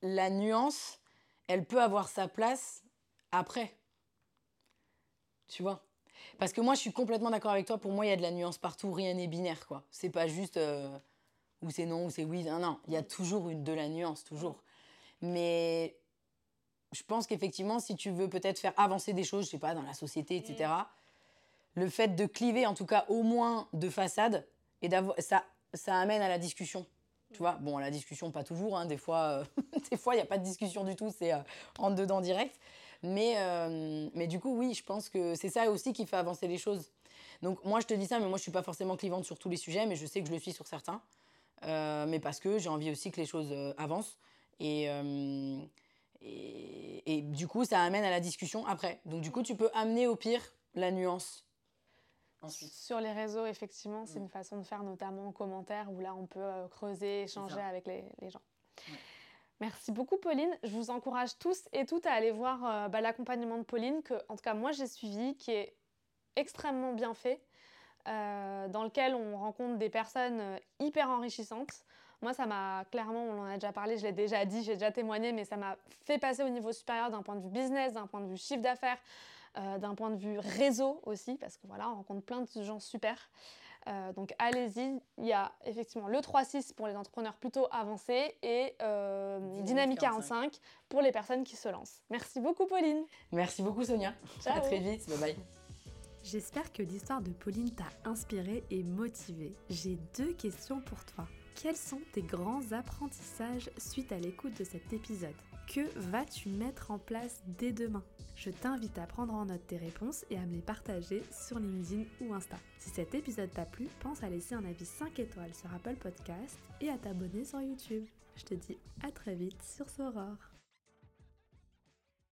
la nuance, elle peut avoir sa place après. Tu vois? Parce que moi, je suis complètement d'accord avec toi, pour moi, il y a de la nuance partout, rien n'est binaire, quoi. C'est pas juste euh, ou c'est non, ou c'est oui, non, non, il y a toujours une, de la nuance, toujours. Mais je pense qu'effectivement, si tu veux peut-être faire avancer des choses, je sais pas, dans la société, etc., le fait de cliver, en tout cas au moins de façade, et ça, ça amène à la discussion. Tu vois, bon, la discussion, pas toujours, hein, des fois, euh, des fois, il n'y a pas de discussion du tout, c'est euh, en dedans direct. Mais, euh, mais du coup, oui, je pense que c'est ça aussi qui fait avancer les choses. Donc, moi, je te dis ça, mais moi, je suis pas forcément clivante sur tous les sujets, mais je sais que je le suis sur certains. mais parce que j'ai envie aussi que les choses avancent. Et, et, du coup, ça amène à la discussion après. Donc du coup, tu peux amener au pire la nuance. ensuite. Sur les réseaux, effectivement, c'est Mm. une façon de faire, notamment en commentaire, où là, on peut euh, creuser, échanger avec les, les gens. Ouais. Merci beaucoup, Pauline. Je vous encourage tous et toutes à aller voir euh, bah, l'accompagnement de Pauline, que, en tout cas, moi, j'ai suivi, qui est extrêmement bien fait, euh, dans lequel on rencontre des personnes hyper enrichissantes. Moi, ça m'a clairement, on en a déjà parlé, je l'ai déjà dit, j'ai déjà témoigné, mais ça m'a fait passer au niveau supérieur d'un point de vue business, d'un point de vue chiffre d'affaires, euh, d'un point de vue réseau aussi, parce que voilà, on rencontre plein de gens super. Euh, donc allez-y, il y a effectivement le 3-6 pour les entrepreneurs plutôt avancés et euh, Dynamique Dynamique 45 45 pour les personnes qui se lancent. Merci beaucoup Pauline. Merci beaucoup, Sonia. Ciao. À très vite. Bye bye. J'espère que l'histoire de Pauline t'a inspiré et motivé. J'ai deux questions pour toi. Quels sont tes grands apprentissages suite à l'écoute de cet épisode? Que vas-tu mettre en place dès demain? Je t'invite à prendre en note tes réponses et à me les partager sur LinkedIn ou Insta. Si cet épisode t'a plu, pense à laisser un avis 5 étoiles sur Apple Podcast et à t'abonner sur YouTube. Je te dis à très vite sur Soror.